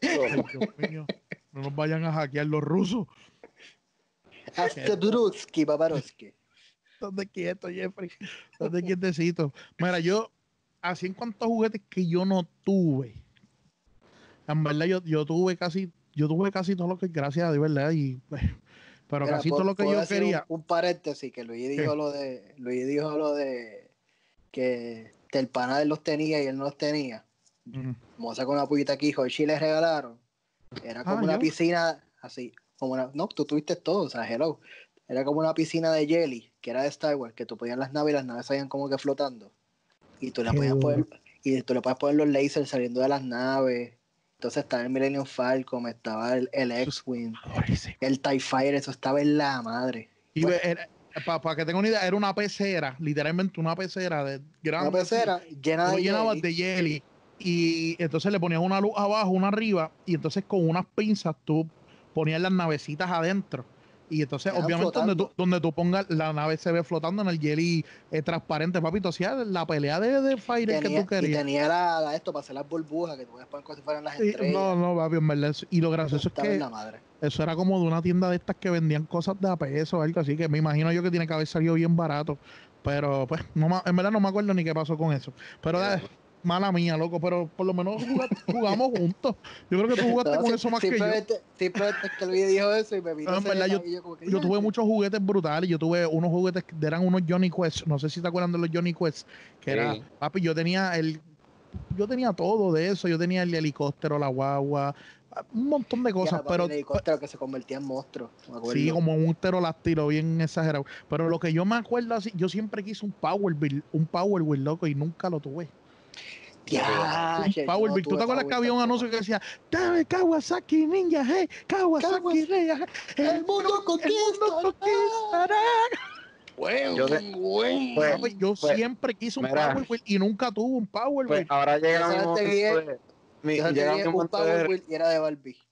Dios mío, no nos vayan a hackear los rusos. Hasta Bruski, Babarovsky. ¿Dónde quieto, Jeffrey? ¿Dónde quietecito? Mira, yo, así en cuanto a juguetes que yo no tuve. En verdad, yo, yo tuve casi, yo tuve casi todo lo que, gracias a Dios, ¿verdad? Y, pues, pero casi todo lo que yo quería. Un, paréntesis, que Luis dijo lo de, Luis dijo lo de que el pana los tenía y él no los tenía. Vamos a sacar una puñita aquí, hijo, y les regalaron. Era como ah, una piscina así, como una, no, tú tuviste todo, o sea, hello. Era como una piscina de jelly, que era de Star Wars, que tú ponías las naves y las naves salían como que flotando. Y tú le podías poner, y tú le podías poner los lasers saliendo de las naves. Entonces estaba el Millennium Falcon, estaba el, X-Wing, el TIE Fighter, eso estaba en la madre. Y para que tenga una idea, era una pecera, literalmente una pecera de grande. Una pecera llena de, jelly. de jelly. Y entonces le ponías una luz abajo, una arriba, y entonces con unas pinzas tú ponías las navecitas adentro. Y entonces, obviamente, donde tú, donde tú, pongas la nave se ve flotando en el jelly eh, transparente, papito. Hacía la pelea de, de Fire que tú querías. Y tenía la, esto para hacer las burbujas que tú puedes poner como si fueran las estrellas. No, no, papi, en verdad. Y lo gracioso es que eso era como de una tienda de estas que vendían cosas de a peso o algo así, que me imagino yo que tiene que haber salido bien barato. Pero, pues, no, en verdad no me acuerdo ni qué pasó con eso. Pero, mala mía, loco, pero por lo menos jugamos juntos. Yo creo que tú jugaste con eso más que yo. Simplemente que Luis dijo eso y me vino no, yo, yo, tuve muchos juguetes brutales. Yo tuve unos juguetes que eran unos Johnny Quest. No sé si te acuerdan de los Johnny Quest. Que era, papi, yo tenía el. Yo tenía todo de eso. Yo tenía el helicóptero, la guagua, un montón de cosas, pero... El helicóptero que se convertía en monstruo. Sí, como un pterodáctilo bien exagerado. Pero lo que yo me acuerdo así, yo siempre quise un Power Wheel, un Power Wheel, loco, y nunca lo tuve. Ya, Power no, ¿Tú te acuerdas que había un anuncio que decía, dame Kawasaki Ninja, hey, Kawasaki Ninja, el, mundo conquistará. Bueno, yo, pues, yo pues, siempre quise un Power Wheel y nunca tuve un Power pues, Wheel. ahora llega momento, mi, llega mi momento Power Wheel y era de Barbie.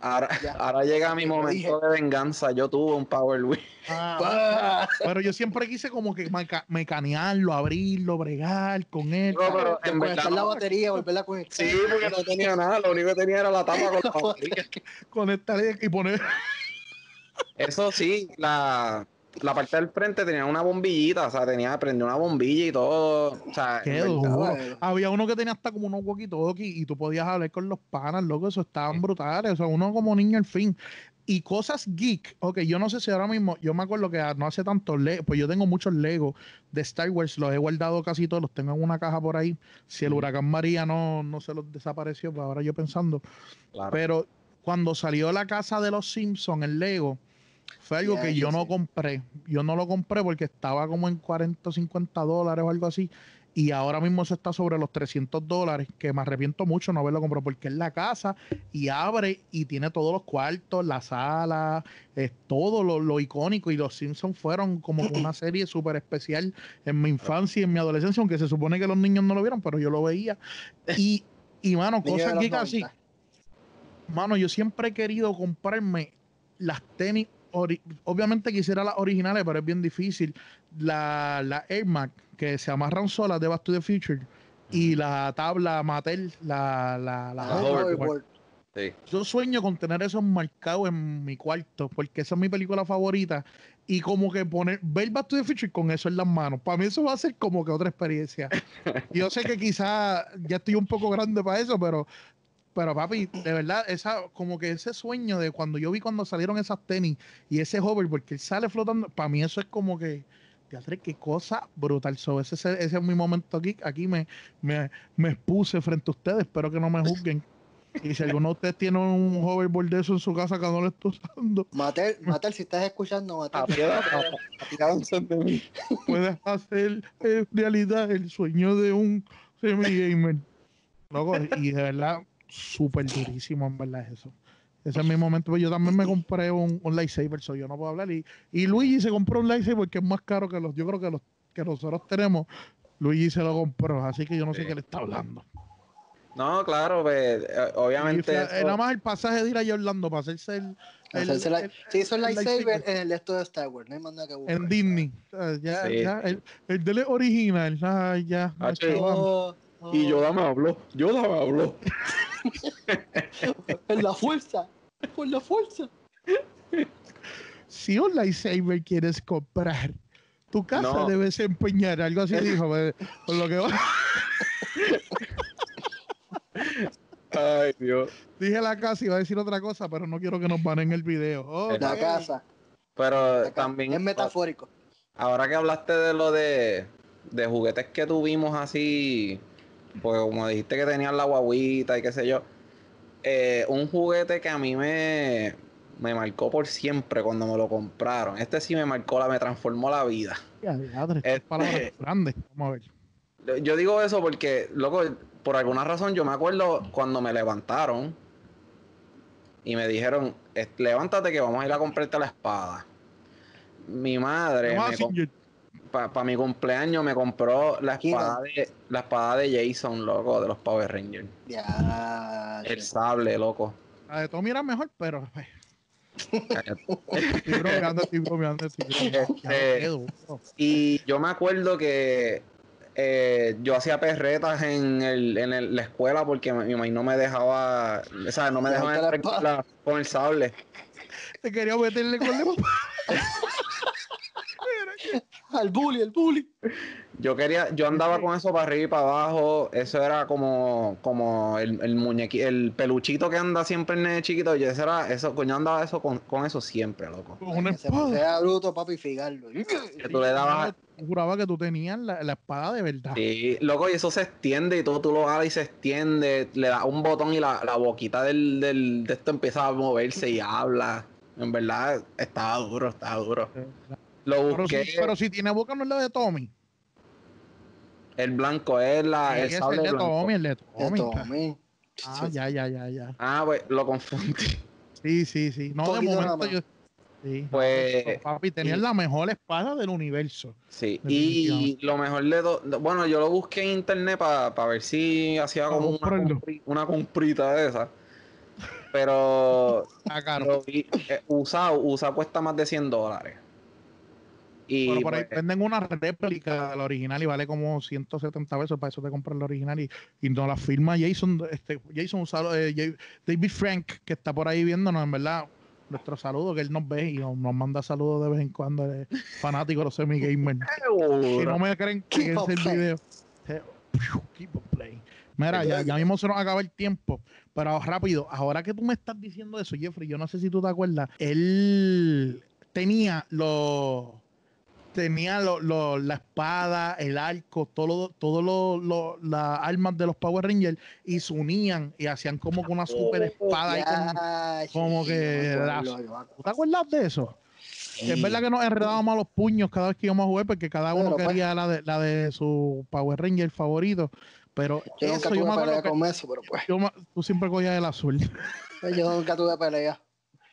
Ahora, llega mi momento de venganza. Yo tuve un Power Wheel. Ah, pero yo siempre quise como que mecanearlo, abrirlo, bregar con él. No, pero en verdad, la batería, volverla a conectar. Sí, porque no tenía nada. Lo único que tenía era la tapa con la batería. Conectar y poner. Eso sí, la la parte del frente tenía una bombillita, o sea, tenía, prendió una bombilla y todo. O sea, Había uno que tenía hasta como unos walkie-talkie y tú podías hablar con los panas, loco, eso estaban brutales. O sea, uno como niño al fin. Y cosas geek, ok, yo no sé si ahora mismo, yo me acuerdo que no hace tanto Lego, pues yo tengo muchos Lego de Star Wars, los he guardado casi todos, los tengo en una caja por ahí. Si el huracán María no, no se los desapareció, pues ahora yo pensando. Pero cuando salió la casa de los Simpsons, el Lego, fue algo que yo no compré. Yo no lo compré porque estaba como en 40 o 50 dólares o algo así. Y ahora mismo eso está sobre los 300 dólares, que me arrepiento mucho no haberlo comprado porque es la casa y abre y tiene todos los cuartos, la sala, es todo lo, icónico. Y los Simpsons fueron como una serie súper especial en mi infancia y en mi adolescencia, aunque se supone que los niños no lo vieron, pero yo lo veía. Y, y mano, cosas que casi. Mano, yo siempre he querido comprarme las tenis obviamente quisiera las originales, pero es bien difícil. La, la Air Mac, que se amarran solas de Back to the Future, y la tabla Mattel, la, la, la, Yo sueño con tener esos marcados en mi cuarto, porque esa es mi película favorita. Y como que poner, ver Back to the Future con eso en las manos. Para mí eso va a ser como que otra experiencia. Yo sé que quizá ya estoy un poco grande para eso, pero pero papi, de verdad, esa, como que ese sueño de cuando yo vi cuando salieron esas tenis y ese hover, porque él sale flotando, para mí eso es como que, teatro, qué cosa brutal. So, ese, ese, es mi momento aquí. Aquí me, me, me expuse frente a ustedes. Espero que no me juzguen. Y si alguno de ustedes tiene un hoverboard de eso en su casa que no le está usando. Matel, Matel, si estás escuchando, Matel. Puedes hacer eh, realidad el sueño de un semi-gamer. y de verdad, súper durísimo, en verdad, eso. Ese es mi momento. Pues yo también me compré un, un lightsaber, so yo no puedo hablar. Y, y Luigi se compró un lightsaber porque es más caro que los, yo creo que los que nosotros tenemos. Luigi se lo compró, así que yo no sé qué le está hablando. No, claro, pues, eh, obviamente. Y, eso- Era más el pasaje de ir a Orlando para hacerse el. el- la- el- se hizo el el lightsaber en el esto de Star Wars. No hay más nada que buscar. en Disney. Ya, Sí. ya, el, el del original. Ay, ya. Ah, chaval. Oh, Y Yoda me habló. Yoda me habló. En la fuerza. Por la fuerza. Si un lightsaber quieres comprar, tu casa No. debe desempeñar. Algo así dijo. Por lo que va. Ay, Dios. Dije la casa y iba a decir otra cosa, pero no quiero que nos banen el video. Oh, La casa. Pero La también. Es metafórico. Ahora que hablaste de lo de, de juguetes que tuvimos así, pues como dijiste que tenían la guaguita y qué sé yo, eh, un juguete que a mí me, me marcó por siempre cuando me lo compraron. Este sí me marcó, la, me transformó la vida. Este- palabras grandes. Vamos a ver. Yo digo eso porque, loco, por alguna razón yo me acuerdo cuando me levantaron y me dijeron, "Es- levántate que vamos a ir a comprarte la espada. Mi madre, me para mi cumpleaños me compró la espada de la espada de Jason, loco, de los Power Rangers. Ya. El sable, loco. La de Tommy era mejor, pero. Cállate. Estoy bromeando, estoy bromeando, estoy bromeando. Ya, Este- qué duro. y yo me acuerdo que eh, yo hacía perretas en, el, en el- la escuela porque mi mamá no me dejaba, o sea, no me dejaba la entrar con, la- con el sable. Te quería meterle con el Al bully, el bully. Yo quería, yo andaba con eso para arriba y para abajo. Eso era como, como el, el muñequi, el peluchito que anda siempre el nene chiquito. Yo eso era, eso, yo andaba eso con, con eso siempre, loco. con una espada. bruto, papi, figarlo. Que tú le dabas, Yo juraba que tú tenías la, la espada de verdad. sí, loco, y eso se extiende y todo, tú lo alas y se extiende. Le das un botón y la, la boquita del, del, de esto empieza a moverse y habla. En verdad, estaba duro, estaba duro. Lo Pero busqué, si, pero si tiene boca no es la de Tommy. el blanco es la, Sí, el sable el de blanco. Tommy, el de De Tommy. Ah, ya, ya, ya, ya. Ah, pues lo confundí. Sí, sí, sí. No, de momento yo. Sí, Pues, no, papi, tenías y- la mejor espada del universo. Sí, y lo mejor de todo, bueno, yo lo busqué en internet para ver si hacía Pa' como una, compri- una comprita de esa. Pero Ah, lo vi, eh, usado, usado cuesta más de 100 dólares. Y Pero por ahí pues, venden una réplica de la original y vale como 170 pesos para eso te compras la original y, y nos la firma Jason, este, Jason un saludo, eh, David Frank, que está por ahí viéndonos, en verdad, nuestro saludo, que él nos ve y nos, nos manda saludos de vez en cuando, es fanático de los semi-gamers. Si no me creen, fíjense on el video. Eh, Keep on playing. Mira, ya, ya mismo se nos acaba el tiempo, pero rápido, ahora que tú me estás diciendo eso, Jeffrey, yo no sé si tú te acuerdas, él tenía los tenía lo- lo- la espada, el arco, todo, todo las armas de los Power Rangers y se unían y hacían como que una super espada ahí con- Ya, como que yo me la- acuerdo, yo me acuerdo. ¿Tú te acuerdas de eso? Es verdad que nos enredábamos a los puños cada vez que íbamos a jugar porque cada uno pues. quería la de, la de su Power Ranger favorito. Pero Yo nunca eso tuve yo me acuerdo pelea que con eso, pero pues. yo tú siempre cogías el azul. Yo nunca tuve pelea.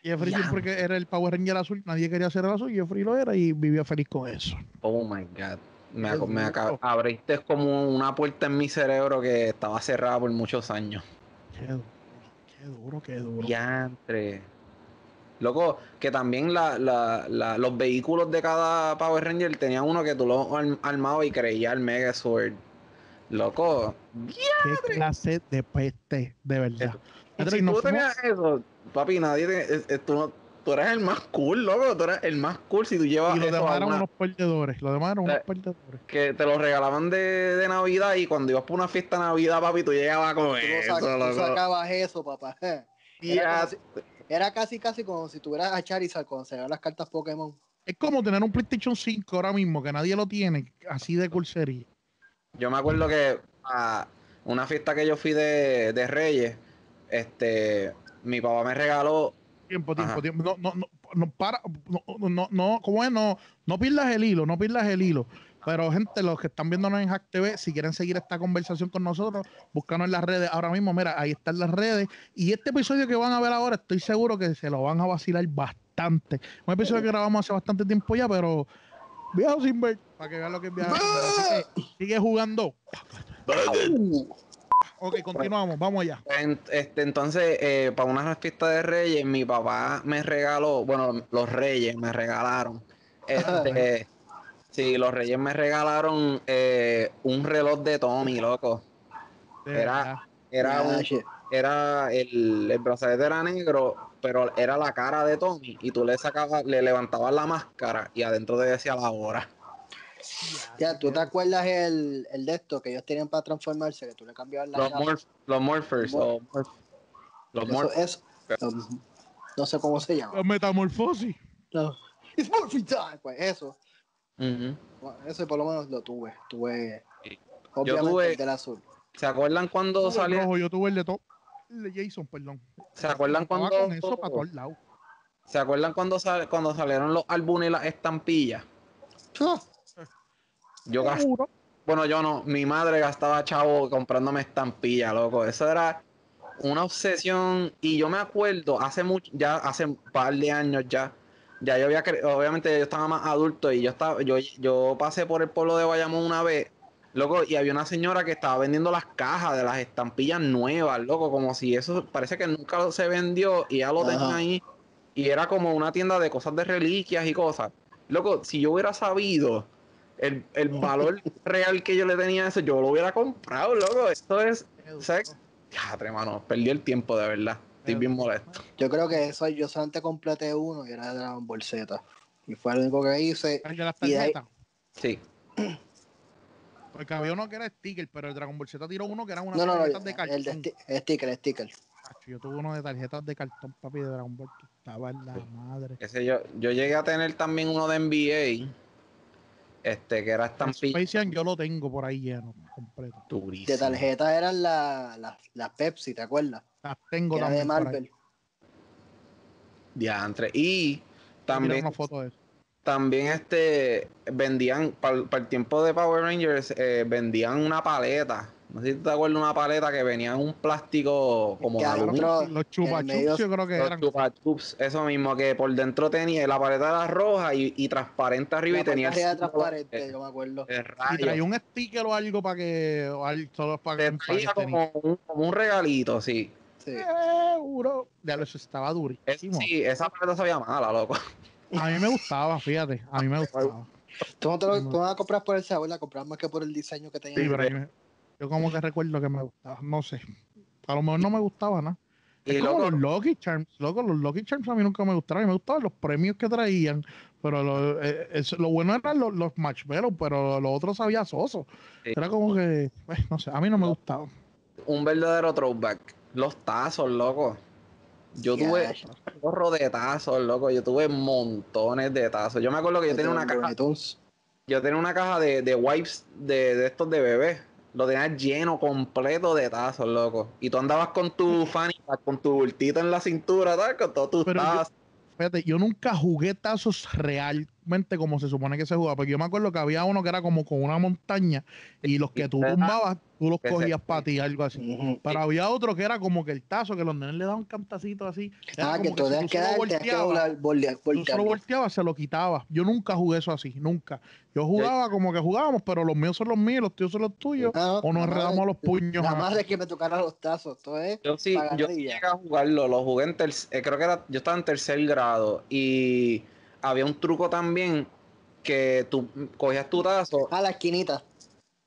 Jeffrey Ya. siempre que era el Power Ranger azul, nadie quería ser el azul, Jeffrey lo era y vivía feliz con eso. oh my god. Me, me abriste como una puerta en mi cerebro que estaba cerrada por muchos años. Qué duro, qué duro, qué duro. Diantre. Loco, que también la, la, la- los vehículos de cada Power Ranger tenían uno que tú lo arm- armabas y creías el Megazord. Loco, Qué clase de peste, de verdad. Y si tú fuimos- tenías eso, papi, nadie te- es- es- tú, no- tú eres el más cool, loco. Tú eres el más cool si tú llevas y los demás a eran una- unos perdedores. Los demás eran unos Eh, perdedores. que te lo regalaban de, de Navidad y cuando ibas por una fiesta de Navidad, papi, tú llegabas con Tú, eso, sac- tú sacabas eso, papá. Y Era, ya- como si- era casi, casi como si tuvieras a Charizard cuando se las cartas Pokémon. Es como tener un PlayStation 5 ahora mismo, que nadie lo tiene, así de cursería. Yo me acuerdo que a una fiesta que yo fui de, de Reyes, este, mi papá me regaló Tiempo, tiempo, Ajá. tiempo. No, no, no, no, para, no, no, no, ¿cómo es? No, no pierdas el hilo, no pierdas el hilo. Pero, gente, los que están viéndonos en Hack TV, si quieren seguir esta conversación con nosotros, búscanos en las redes. Ahora mismo, mira, ahí están las redes. Y este episodio que van a ver ahora, estoy seguro que se lo van a vacilar bastante. Un episodio que grabamos hace bastante tiempo ya, pero viejo sin ver, para que vean lo que es viajar sigue jugando. Ok, continuamos, vamos allá. En- Este, entonces, eh, para una fiesta de Reyes, mi papá me regaló, bueno, los Reyes me regalaron. Este, sí, los Reyes me regalaron eh, un reloj de Tommy, loco. Era-. Era un, era el, el brazalete era negro, pero era la cara de Tommy y tú le sacabas, le levantabas la máscara y adentro te decía la hora. Ya, ¿tú te acuerdas el, el de esto que ellos tenían para transformarse? Que tú le cambiabas la Los, morph, los morphers, o los Eso, morph- eso. Um, no sé cómo se llama. La metamorfosis. No. It's morphing time. Pues eso. Ujú. Bueno, Eso por lo menos lo tuve. Tuve. Sí. Obviamente tuve- el del azul. ¿Se acuerdan cuando salió? rojo, yo tuve el de top. El de Jason, perdón. ¿Se acuerdan cuando con eso para todos lados. ¿Se acuerdan cuando sal- cuando salieron los álbumes y las estampillas? Ah, Yo gas- Seguro. bueno, yo no, mi madre gastaba chavo comprándome estampillas, loco. Eso era una obsesión y yo me acuerdo hace mucho ya hace un par de años ya ya yo había cre- obviamente yo estaba más adulto y yo estaba yo yo pasé por el pueblo de Bayamón una vez loco y había una señora que estaba vendiendo las cajas de las estampillas nuevas loco como si eso parece que nunca se vendió y ya lo Ajá. tenía ahí y era como una tienda de cosas de reliquias y cosas loco si yo hubiera sabido el, el valor real que yo le tenía a eso yo lo hubiera comprado loco esto es ¿sabes? Mano, perdí el tiempo de verdad. Estoy bien molesto. Yo creo que eso yo solamente completé uno y era de Dragon Ball Z. Y fue lo único que hice. El de las Y de ahí- tarjetas. Sí. Porque había uno que era sticker, pero el Dragon Ball Z tiró uno que era una No, no, no. tarjetas de cartón. El de sti- el sticker, sticker. Yo tuve uno de tarjetas de cartón, papi, de Dragon Ball, estaba en la madre. Ese yo, yo llegué a tener también uno de NBA. Este, que era estampilla. Space Jam yo lo tengo por ahí lleno, completo. Durísimo. De tarjeta eran las la, las Pepsi, ¿te acuerdas? Las tengo de también ahí. Marvel. Diantre. Y también, una foto de eso. también este, vendían, para el tiempo de Power Rangers, eh, vendían una paleta. No sé si te acuerdas de una paleta que venía en un plástico como de aluminio. Otro, Los chupa en el medio- chups yo creo que Los eran. Chupa Chups, eso mismo, que por dentro tenía, la paleta era roja y, y transparente arriba La y tenía símbolo transparente, de- yo me acuerdo. Y traía un sticker o algo para que. o solo para Te que. traía como un, como un regalito, sí. Sí. Seguro. Ya lo eso estaba Es- durísimo. sí, esa paleta sabía mala, loco. A mí me gustaba, fíjate. A mí me gustaba. Tú no te lo tú no la compras por el sabor, la compras más que por el diseño que tenía. Sí, pero a mí me- yo como que recuerdo que me gustaba. No sé. A lo mejor no me gustaba nada. Y Es como loco, los Lucky Charms, loco, los Lucky Charms a mí nunca me gustaron, a mí me gustaban los premios que traían, pero lo, eh, es- lo bueno eran los, los marshmallows, pero lo otro sabía soso. Sí. Era como que, pues, no sé, a mí no me gustaba. un verdadero throwback. Los tazos, loco. Yo tuve un gorro de tazos, loco. Yo tuve montones de tazos. Yo me acuerdo que yo tenía una caja, yo tenía una caja de, de wipes de, de estos de bebé. Lo tenía lleno completo de tazos, loco. Y tú andabas con tu fanny con tu bultito en la cintura, tal, con todos tus Pero yo- tazos. Fíjate, yo nunca jugué tazos realmente como se supone que se jugaba, porque yo me acuerdo que había uno que era como con una montaña y los que tú tumbabas, tú los cogías para ti, algo así. Ujú. Pero había otro que era como que el tazo, que los nenes le daban cantacitos así. Era Ah, que si tenías que volteabas, tú solo volteabas, se lo quitabas. Yo nunca jugué eso así, nunca. Yo jugaba como que jugábamos, pero los míos son los míos, los tuyos son los tuyos. Ah, o nos enredamos a los puños. Nada a- más de que me tocaran los tazos, todo es. Yo sí, yo llegué a jugarlo, lo jugué en tercer, creo que era, yo estaba en tercer grado y había un truco también que tú cogías tu tazo, Ah, la esquinita.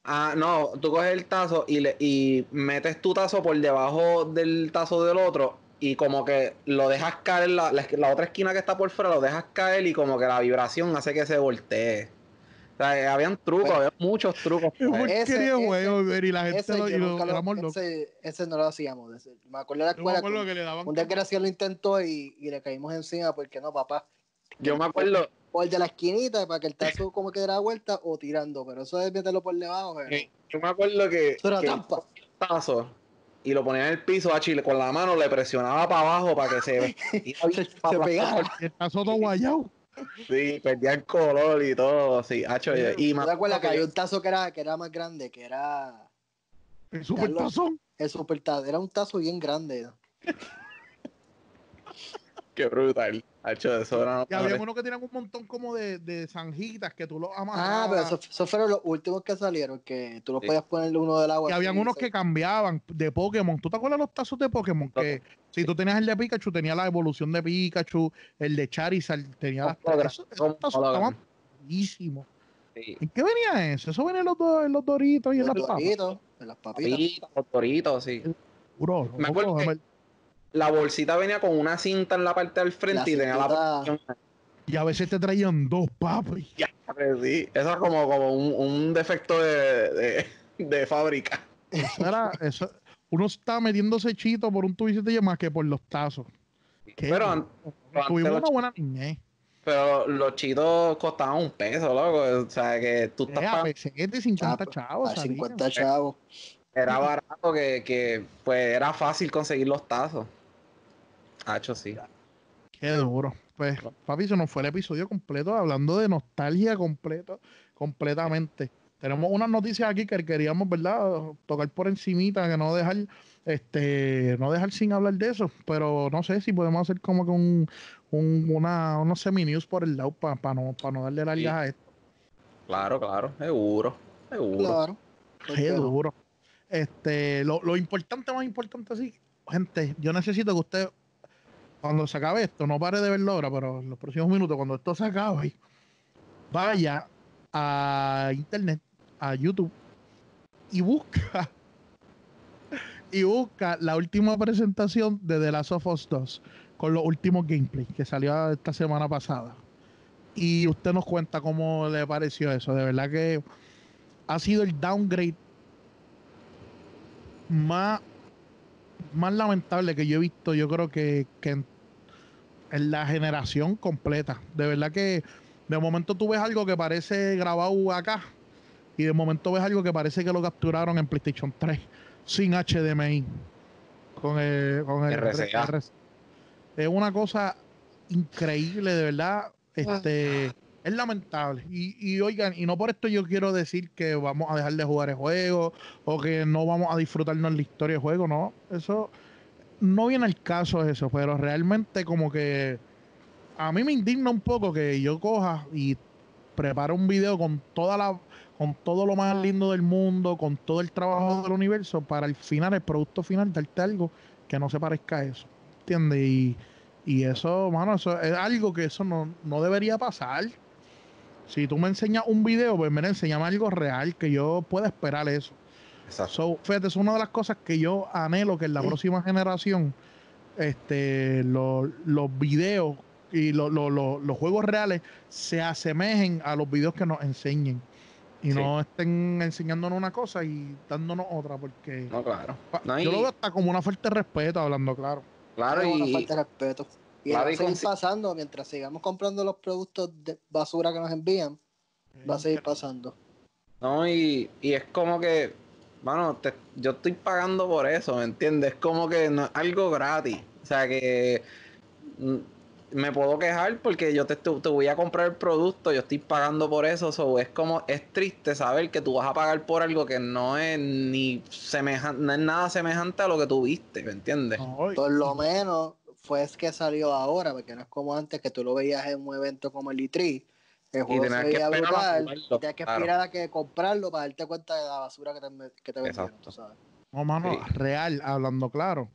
Ah, no, tú coges el tazo y, le, y metes tu tazo por debajo del tazo del otro y como que lo dejas caer, la, la, la otra esquina que está por fuera lo dejas caer y como que la vibración hace que se voltee. O sea, eh, habían trucos, había muchos trucos. Ese- y la gente Ese, lo, y lo- ese, ese no lo hacíamos. ese- Me acuerdo de la escuela. que que le daban un desgraciado lo intentó y, y le caímos encima porque no, papá. Yo me acuerdo, O el de la esquinita para que el tazo como que diera vuelta o tirando, pero eso es meterlo por debajo. pero- yo me acuerdo que, que trampa. tazo y lo ponía en el piso a Chile con la mano le presionaba para abajo para que se Se, se pegaba. Y el tazo todo guayado. sí perdía el color y todo sí hacho, y ¿Tú me te acuerdas que había un tazo que era, que era más grande, que era El super tazón. el super tazo? Era un tazo bien grande. Qué brutal. Y había unos que tenían un montón como de, de zanjitas que tú los Ah, amarrabas. pero esos, esos fueron los últimos que salieron, que tú los Sí. podías ponerle uno del agua. Y habían unos que cambiaban de Pokémon. ¿Tú te acuerdas los tazos de Pokémon? Que si tú tenías el de Pikachu, tenía la evolución de Pikachu, el de Charizard, tenía las Hologram, esos, tazos estaban buenísimos. Sí. ¿En qué venía eso? Eso venía en los, do- en los doritos y en los las papas. doritos, en las papitas. Los doritos, sí. Bro, Me acuerdo que- La bolsita venía con una cinta en la parte del frente La y tenía la. Y a veces te traían dos papas. Ya, sí. Eso es como, como un, un defecto de, de, de fábrica. Eso era, eso, uno está metiéndose chito por un tubicito más que por los tazos. ¿Qué? Pero, Tuvimos una buena niñez. pero los chitos costaban un peso, loco. O sea, que tú estás Eh, a pagando- de 50 Chapo, chavos. a salían. 50 chavos. Era barato que, que pues era fácil conseguir los tazos. Hacho, sí. Qué duro. Pues, papi, eso nos fue el episodio completo hablando de nostalgia completo, completamente. Tenemos unas noticias aquí que queríamos, ¿verdad? Tocar por encimita, que no dejar, este, no dejar sin hablar de eso. Pero no sé si podemos hacer como que un, un una, unos semi-news por el lado para no, pa no darle largas a esto. Claro, claro. Seguro. Seguro. Claro. ¿por Qué duro. Este, lo, lo importante, más importante, sí, gente, yo necesito que usted, cuando se acabe esto, no pare de verlo ahora, pero en los próximos minutos, cuando esto se acabe, vaya a internet, a YouTube, y busca, y busca la última presentación de The Last of Us 2, con los últimos gameplays que salió esta semana pasada. Y usted nos cuenta cómo le pareció eso. De verdad que ha sido el downgrade más, más lamentable que yo he visto, yo creo que, que en, en la generación completa. De verdad que de momento tú ves algo que parece grabado acá y de momento ves algo que parece que lo capturaron en PlayStation 3 sin HDMI. Con el, con el RCA. RCA. Es una cosa increíble, de verdad. Este, es lamentable. Y, y oigan, y no por esto yo quiero decir que vamos a dejar de jugar el juego o que no vamos a disfrutarnos la historia del juego, no. Eso no viene al caso eso, pero realmente como que a mí me indigna un poco que yo coja y prepare un video con toda la con todo lo más lindo del mundo, con todo el trabajo del universo para el final, el producto final, darte algo que no se parezca a eso. ¿Entiendes? Y, y eso, mano, eso es algo que eso no, no debería pasar. Si tú me enseñas un video, pues mira, enséñame algo real, que yo pueda esperar eso. Exacto. So, fíjate, es una de las cosas que yo anhelo que en la próxima generación este, lo- los videos y lo- lo- lo- los juegos reales se asemejen a los videos que nos enseñen. Y Sí. no estén enseñándonos una cosa y dándonos otra, porque No, claro. No, y- yo lo veo hasta como una falta de respeto, hablando claro. Claro, Es una y, falta de respeto. Y Claro, va a y seguir pasando mientras sigamos comprando los productos de basura que nos envían. Va a seguir pasando. No, y, y es como que, bueno, te- yo estoy pagando por eso, ¿me entiendes? Es como que no es algo gratis. O sea que mm, me puedo quejar porque yo te, te voy a comprar el producto, yo estoy pagando por eso. so, es como, es triste saber que tú vas a pagar por algo que no es ni semejante, no es nada semejante a lo que tú viste, ¿me entiendes? Por lo menos fue es que salió ahora, porque no es como antes que tú lo veías en un evento como el E3. El juego se tenías que veía esperar a brutal. jugarlo, y tenías que claro. esperar a que comprarlo para darte cuenta de la basura que te, que te vendieron, sabes. No, mano, Sí. real, hablando claro.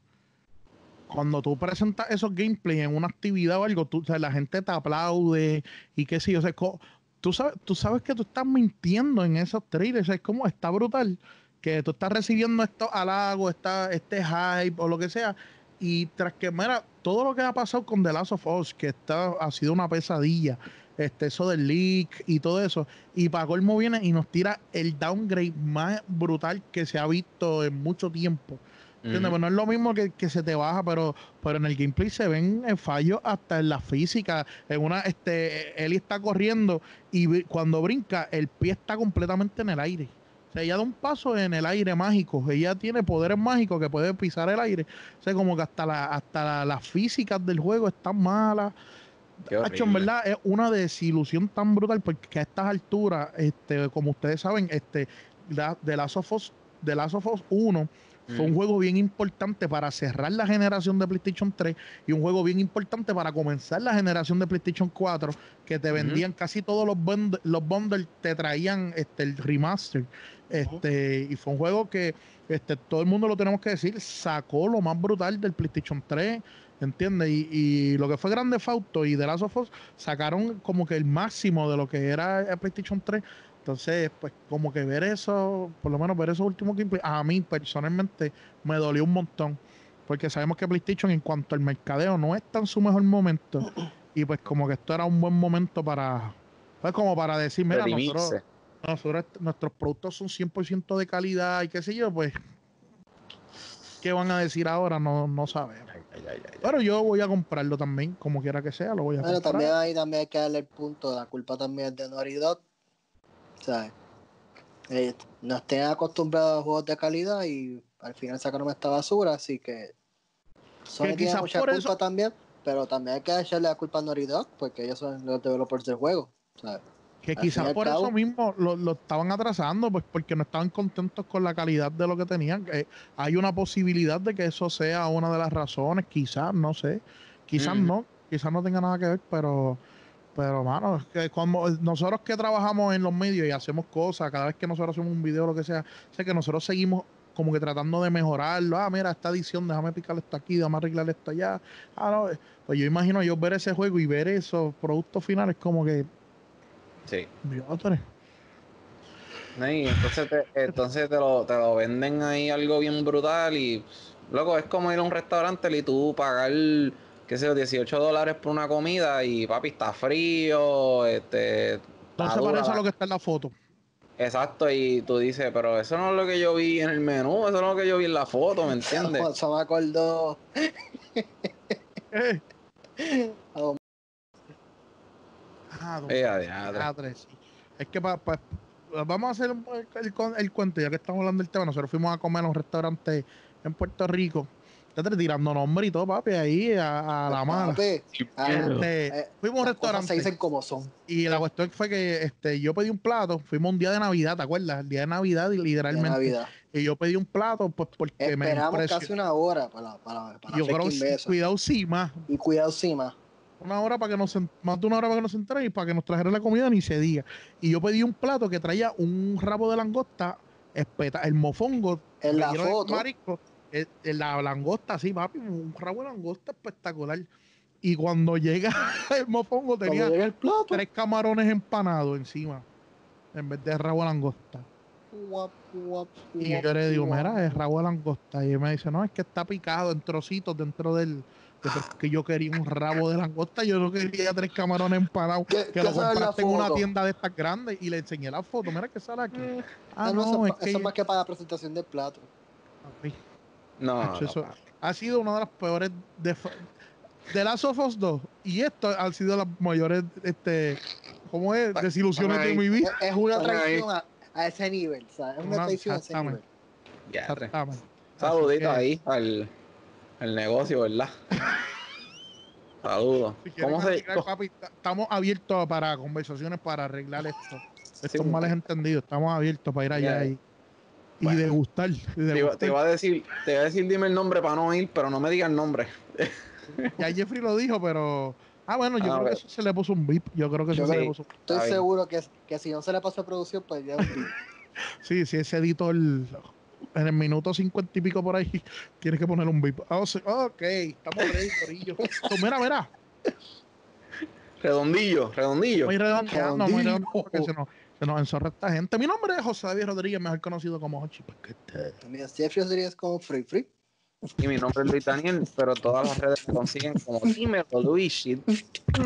Cuando tú presentas esos gameplays en una actividad o algo, tú, o sea, la gente te aplaude y qué sé yo. O sea, co- tú, sabes, tú sabes que tú estás mintiendo en esos trailers. O sea, es como está brutal que tú estás recibiendo estos halagos, esta, este hype o lo que sea. Y tras que, mira, todo lo que ha pasado con The Last of Us, que está, ha sido una pesadilla, este, eso del leak y todo eso, y para colmo viene y nos tira el downgrade más brutal que se ha visto en mucho tiempo. ¿Entiendes? Pues no es lo mismo que, que se te baja, pero, pero en el gameplay se ven eh, fallos hasta en la física. En una, este, Eli está corriendo y cuando brinca, el pie está completamente en el aire. O sea, ella da un paso en el aire mágico. Ella tiene poderes mágicos que puede pisar el aire. O sea, como que hasta la, hasta la- las físicas del juego están malas. Hacho, en verdad es una desilusión tan brutal porque a estas alturas, este, como ustedes saben, este, la- de Last of Us, The Last of Us 1 Fue un juego bien importante para cerrar la generación de PlayStation 3 y un juego bien importante para comenzar la generación de PlayStation 4, que te vendían casi todos los, bund los bundles, te traían este, el remaster. Este, Y fue un juego que este, todo el mundo lo tenemos que decir, sacó lo más brutal del PlayStation 3, ¿entiendes? Y, y lo que fue Grande Fauto y The Last of Us sacaron como que el máximo de lo que era el PlayStation 3 entonces, pues como que ver eso, por lo menos ver esos últimos gameplay, a mí personalmente me dolió un montón. Porque sabemos que PlayStation en cuanto al mercadeo no está en su mejor momento. Y pues como que esto era un buen momento para, pues como para decir, mira, nosotros, nosotros, nuestros productos son 100% de calidad y qué sé yo, pues, ¿qué van a decir ahora? No, no sabemos. Pero yo voy a comprarlo también, como quiera que sea, lo voy a bueno, comprar. también hay, también hay que darle el punto, la culpa también es de Naughty Dog ¿sabes? Eh, no estén acostumbrados a juegos de calidad y al final sacaron esta basura, así que Sony tiene mucha culpa también, pero también hay que echarle la culpa a Naughty Dog porque ellos son los developers del juego, ¿sabes? Que quizás por eso mismo lo, lo, estaban atrasando, pues porque no estaban contentos con la calidad de lo que tenían. Eh, hay una posibilidad de que eso sea una de las razones, quizás, no sé, quizás mm. no, quizás no tenga nada que ver, pero pero, mano, que cuando nosotros que trabajamos en los medios y hacemos cosas, cada vez que nosotros hacemos un video o lo que sea, sé que nosotros seguimos como que tratando de mejorarlo. Ah, mira, esta edición, déjame picar esto aquí, déjame arreglar esto allá. Ah, no, pues yo imagino yo ver ese juego y ver esos productos finales como que. Sí. Y entonces te, entonces te lo, te lo venden ahí algo bien brutal y, luego es como ir a un restaurante y tú pagar qué sé yo, 18 dólares por una comida y papi, está frío, este... No se parece a lo que está en la foto. Exacto, y tú dices, pero eso no es lo que yo vi en el menú, eso no es lo que yo vi en la foto, ¿me entiendes? eso me acordó. eh. oh. Ah, Es que pa, pa, vamos a hacer el, el, el, cuento, ya que estamos hablando del tema. Nosotros fuimos a comer a un restaurante en Puerto Rico tirando nombre y todo, papi, ahí a, la mano. Este, eh, fuimos a un restaurante. Se dicen como son. Y la cuestión fue que este, yo pedí un plato. Fuimos un día de Navidad, ¿te acuerdas? El día de Navidad, literalmente. Navidad. Y yo pedí un plato, pues porque Esperamos me casi una hora para, para, para Yo creo que cuidado sí más. Y cuidado sí más. Una hora para que nos más de una hora para que nos entren y para que nos trajeran la comida ni se diga. Y yo pedí un plato que traía un rabo de langosta, espeta, el mofongo, en la foto. La langosta, sí, papi, un rabo de langosta espectacular. Y cuando llega el mofongo tenía tres camarones empanados encima, en vez de rabo de langosta. y yo le digo, mira, es rabo de langosta. Y él me dice, no, es que está picado en trocitos dentro del... que yo quería un rabo de langosta, yo no quería tres camarones empanados que lo compraste en una tienda de estas grandes y le enseñé la foto, mira que sale aquí. Mm. Ah, no, eso, es, que más que para la presentación del plato. No, ha sido una de las peores de, de Last of Us 2 y esto han sido las mayores este ¿cómo es? desilusiones de mi vida. Es una traición a, ese nivel, ¿sabes? Es una, traición a ese nivel. Ya, Saludito ahí al, al negocio, ¿verdad? Saludos. ¿Cómo se... estamos abiertos para conversaciones para arreglar esto. Estos males entendidos. Estamos abiertos para ir allá ahí y de gustar. Te, iba, a decir, te iba a decir dime el nombre para no ir, pero no me digas el nombre. ya Jeffrey lo dijo, pero. Ah, bueno, yo ah, creo que eso se le puso un beep. Yo creo que eso se le puso un Estoy seguro que, que, si no se le pasó a producción, pues ya un beep. sí, sí, ese editor en el minuto cincuenta y pico por ahí tienes que poner un beep. Oh, ok, estamos ready, corillo. Mira, mira. Redondillo, redondillo. Muy redondillo. muy redondillo porque se nos, se nos enzorra esta gente. Mi nombre es José David Rodríguez, mejor conocido como Hochi Paquete. Mi Jeffrey Rodríguez como Free Free. Y mi nombre es Luis Daniel, pero todas las redes me consiguen como Dímelo Luigi.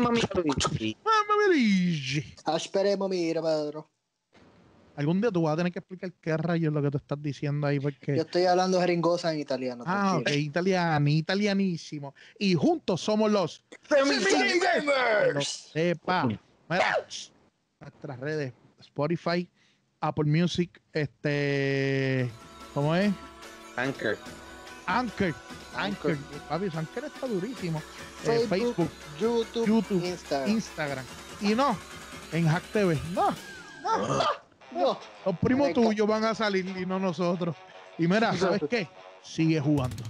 Mami Luigi. Mami Luigi. Esperemos, mira, Pedro. Algún día tú vas a tener que explicar qué rayos es lo que tú estás diciendo ahí, porque... Yo estoy hablando jeringosa en italiano. Ah, ok, italiano, italianísimo. Y juntos somos los... Gamers. Sepa. Mira, nuestras redes Spotify, Apple Music, este, ¿cómo es? Anchor. Anchor. Anchor. Papi, Anchor está durísimo. Eh, Facebook, YouTube, Instagram. Y no, en Hack TV. No, no, no. Los primos tuyos van a salir y no nosotros. Y mira, ¿sabes qué? sigue jugando.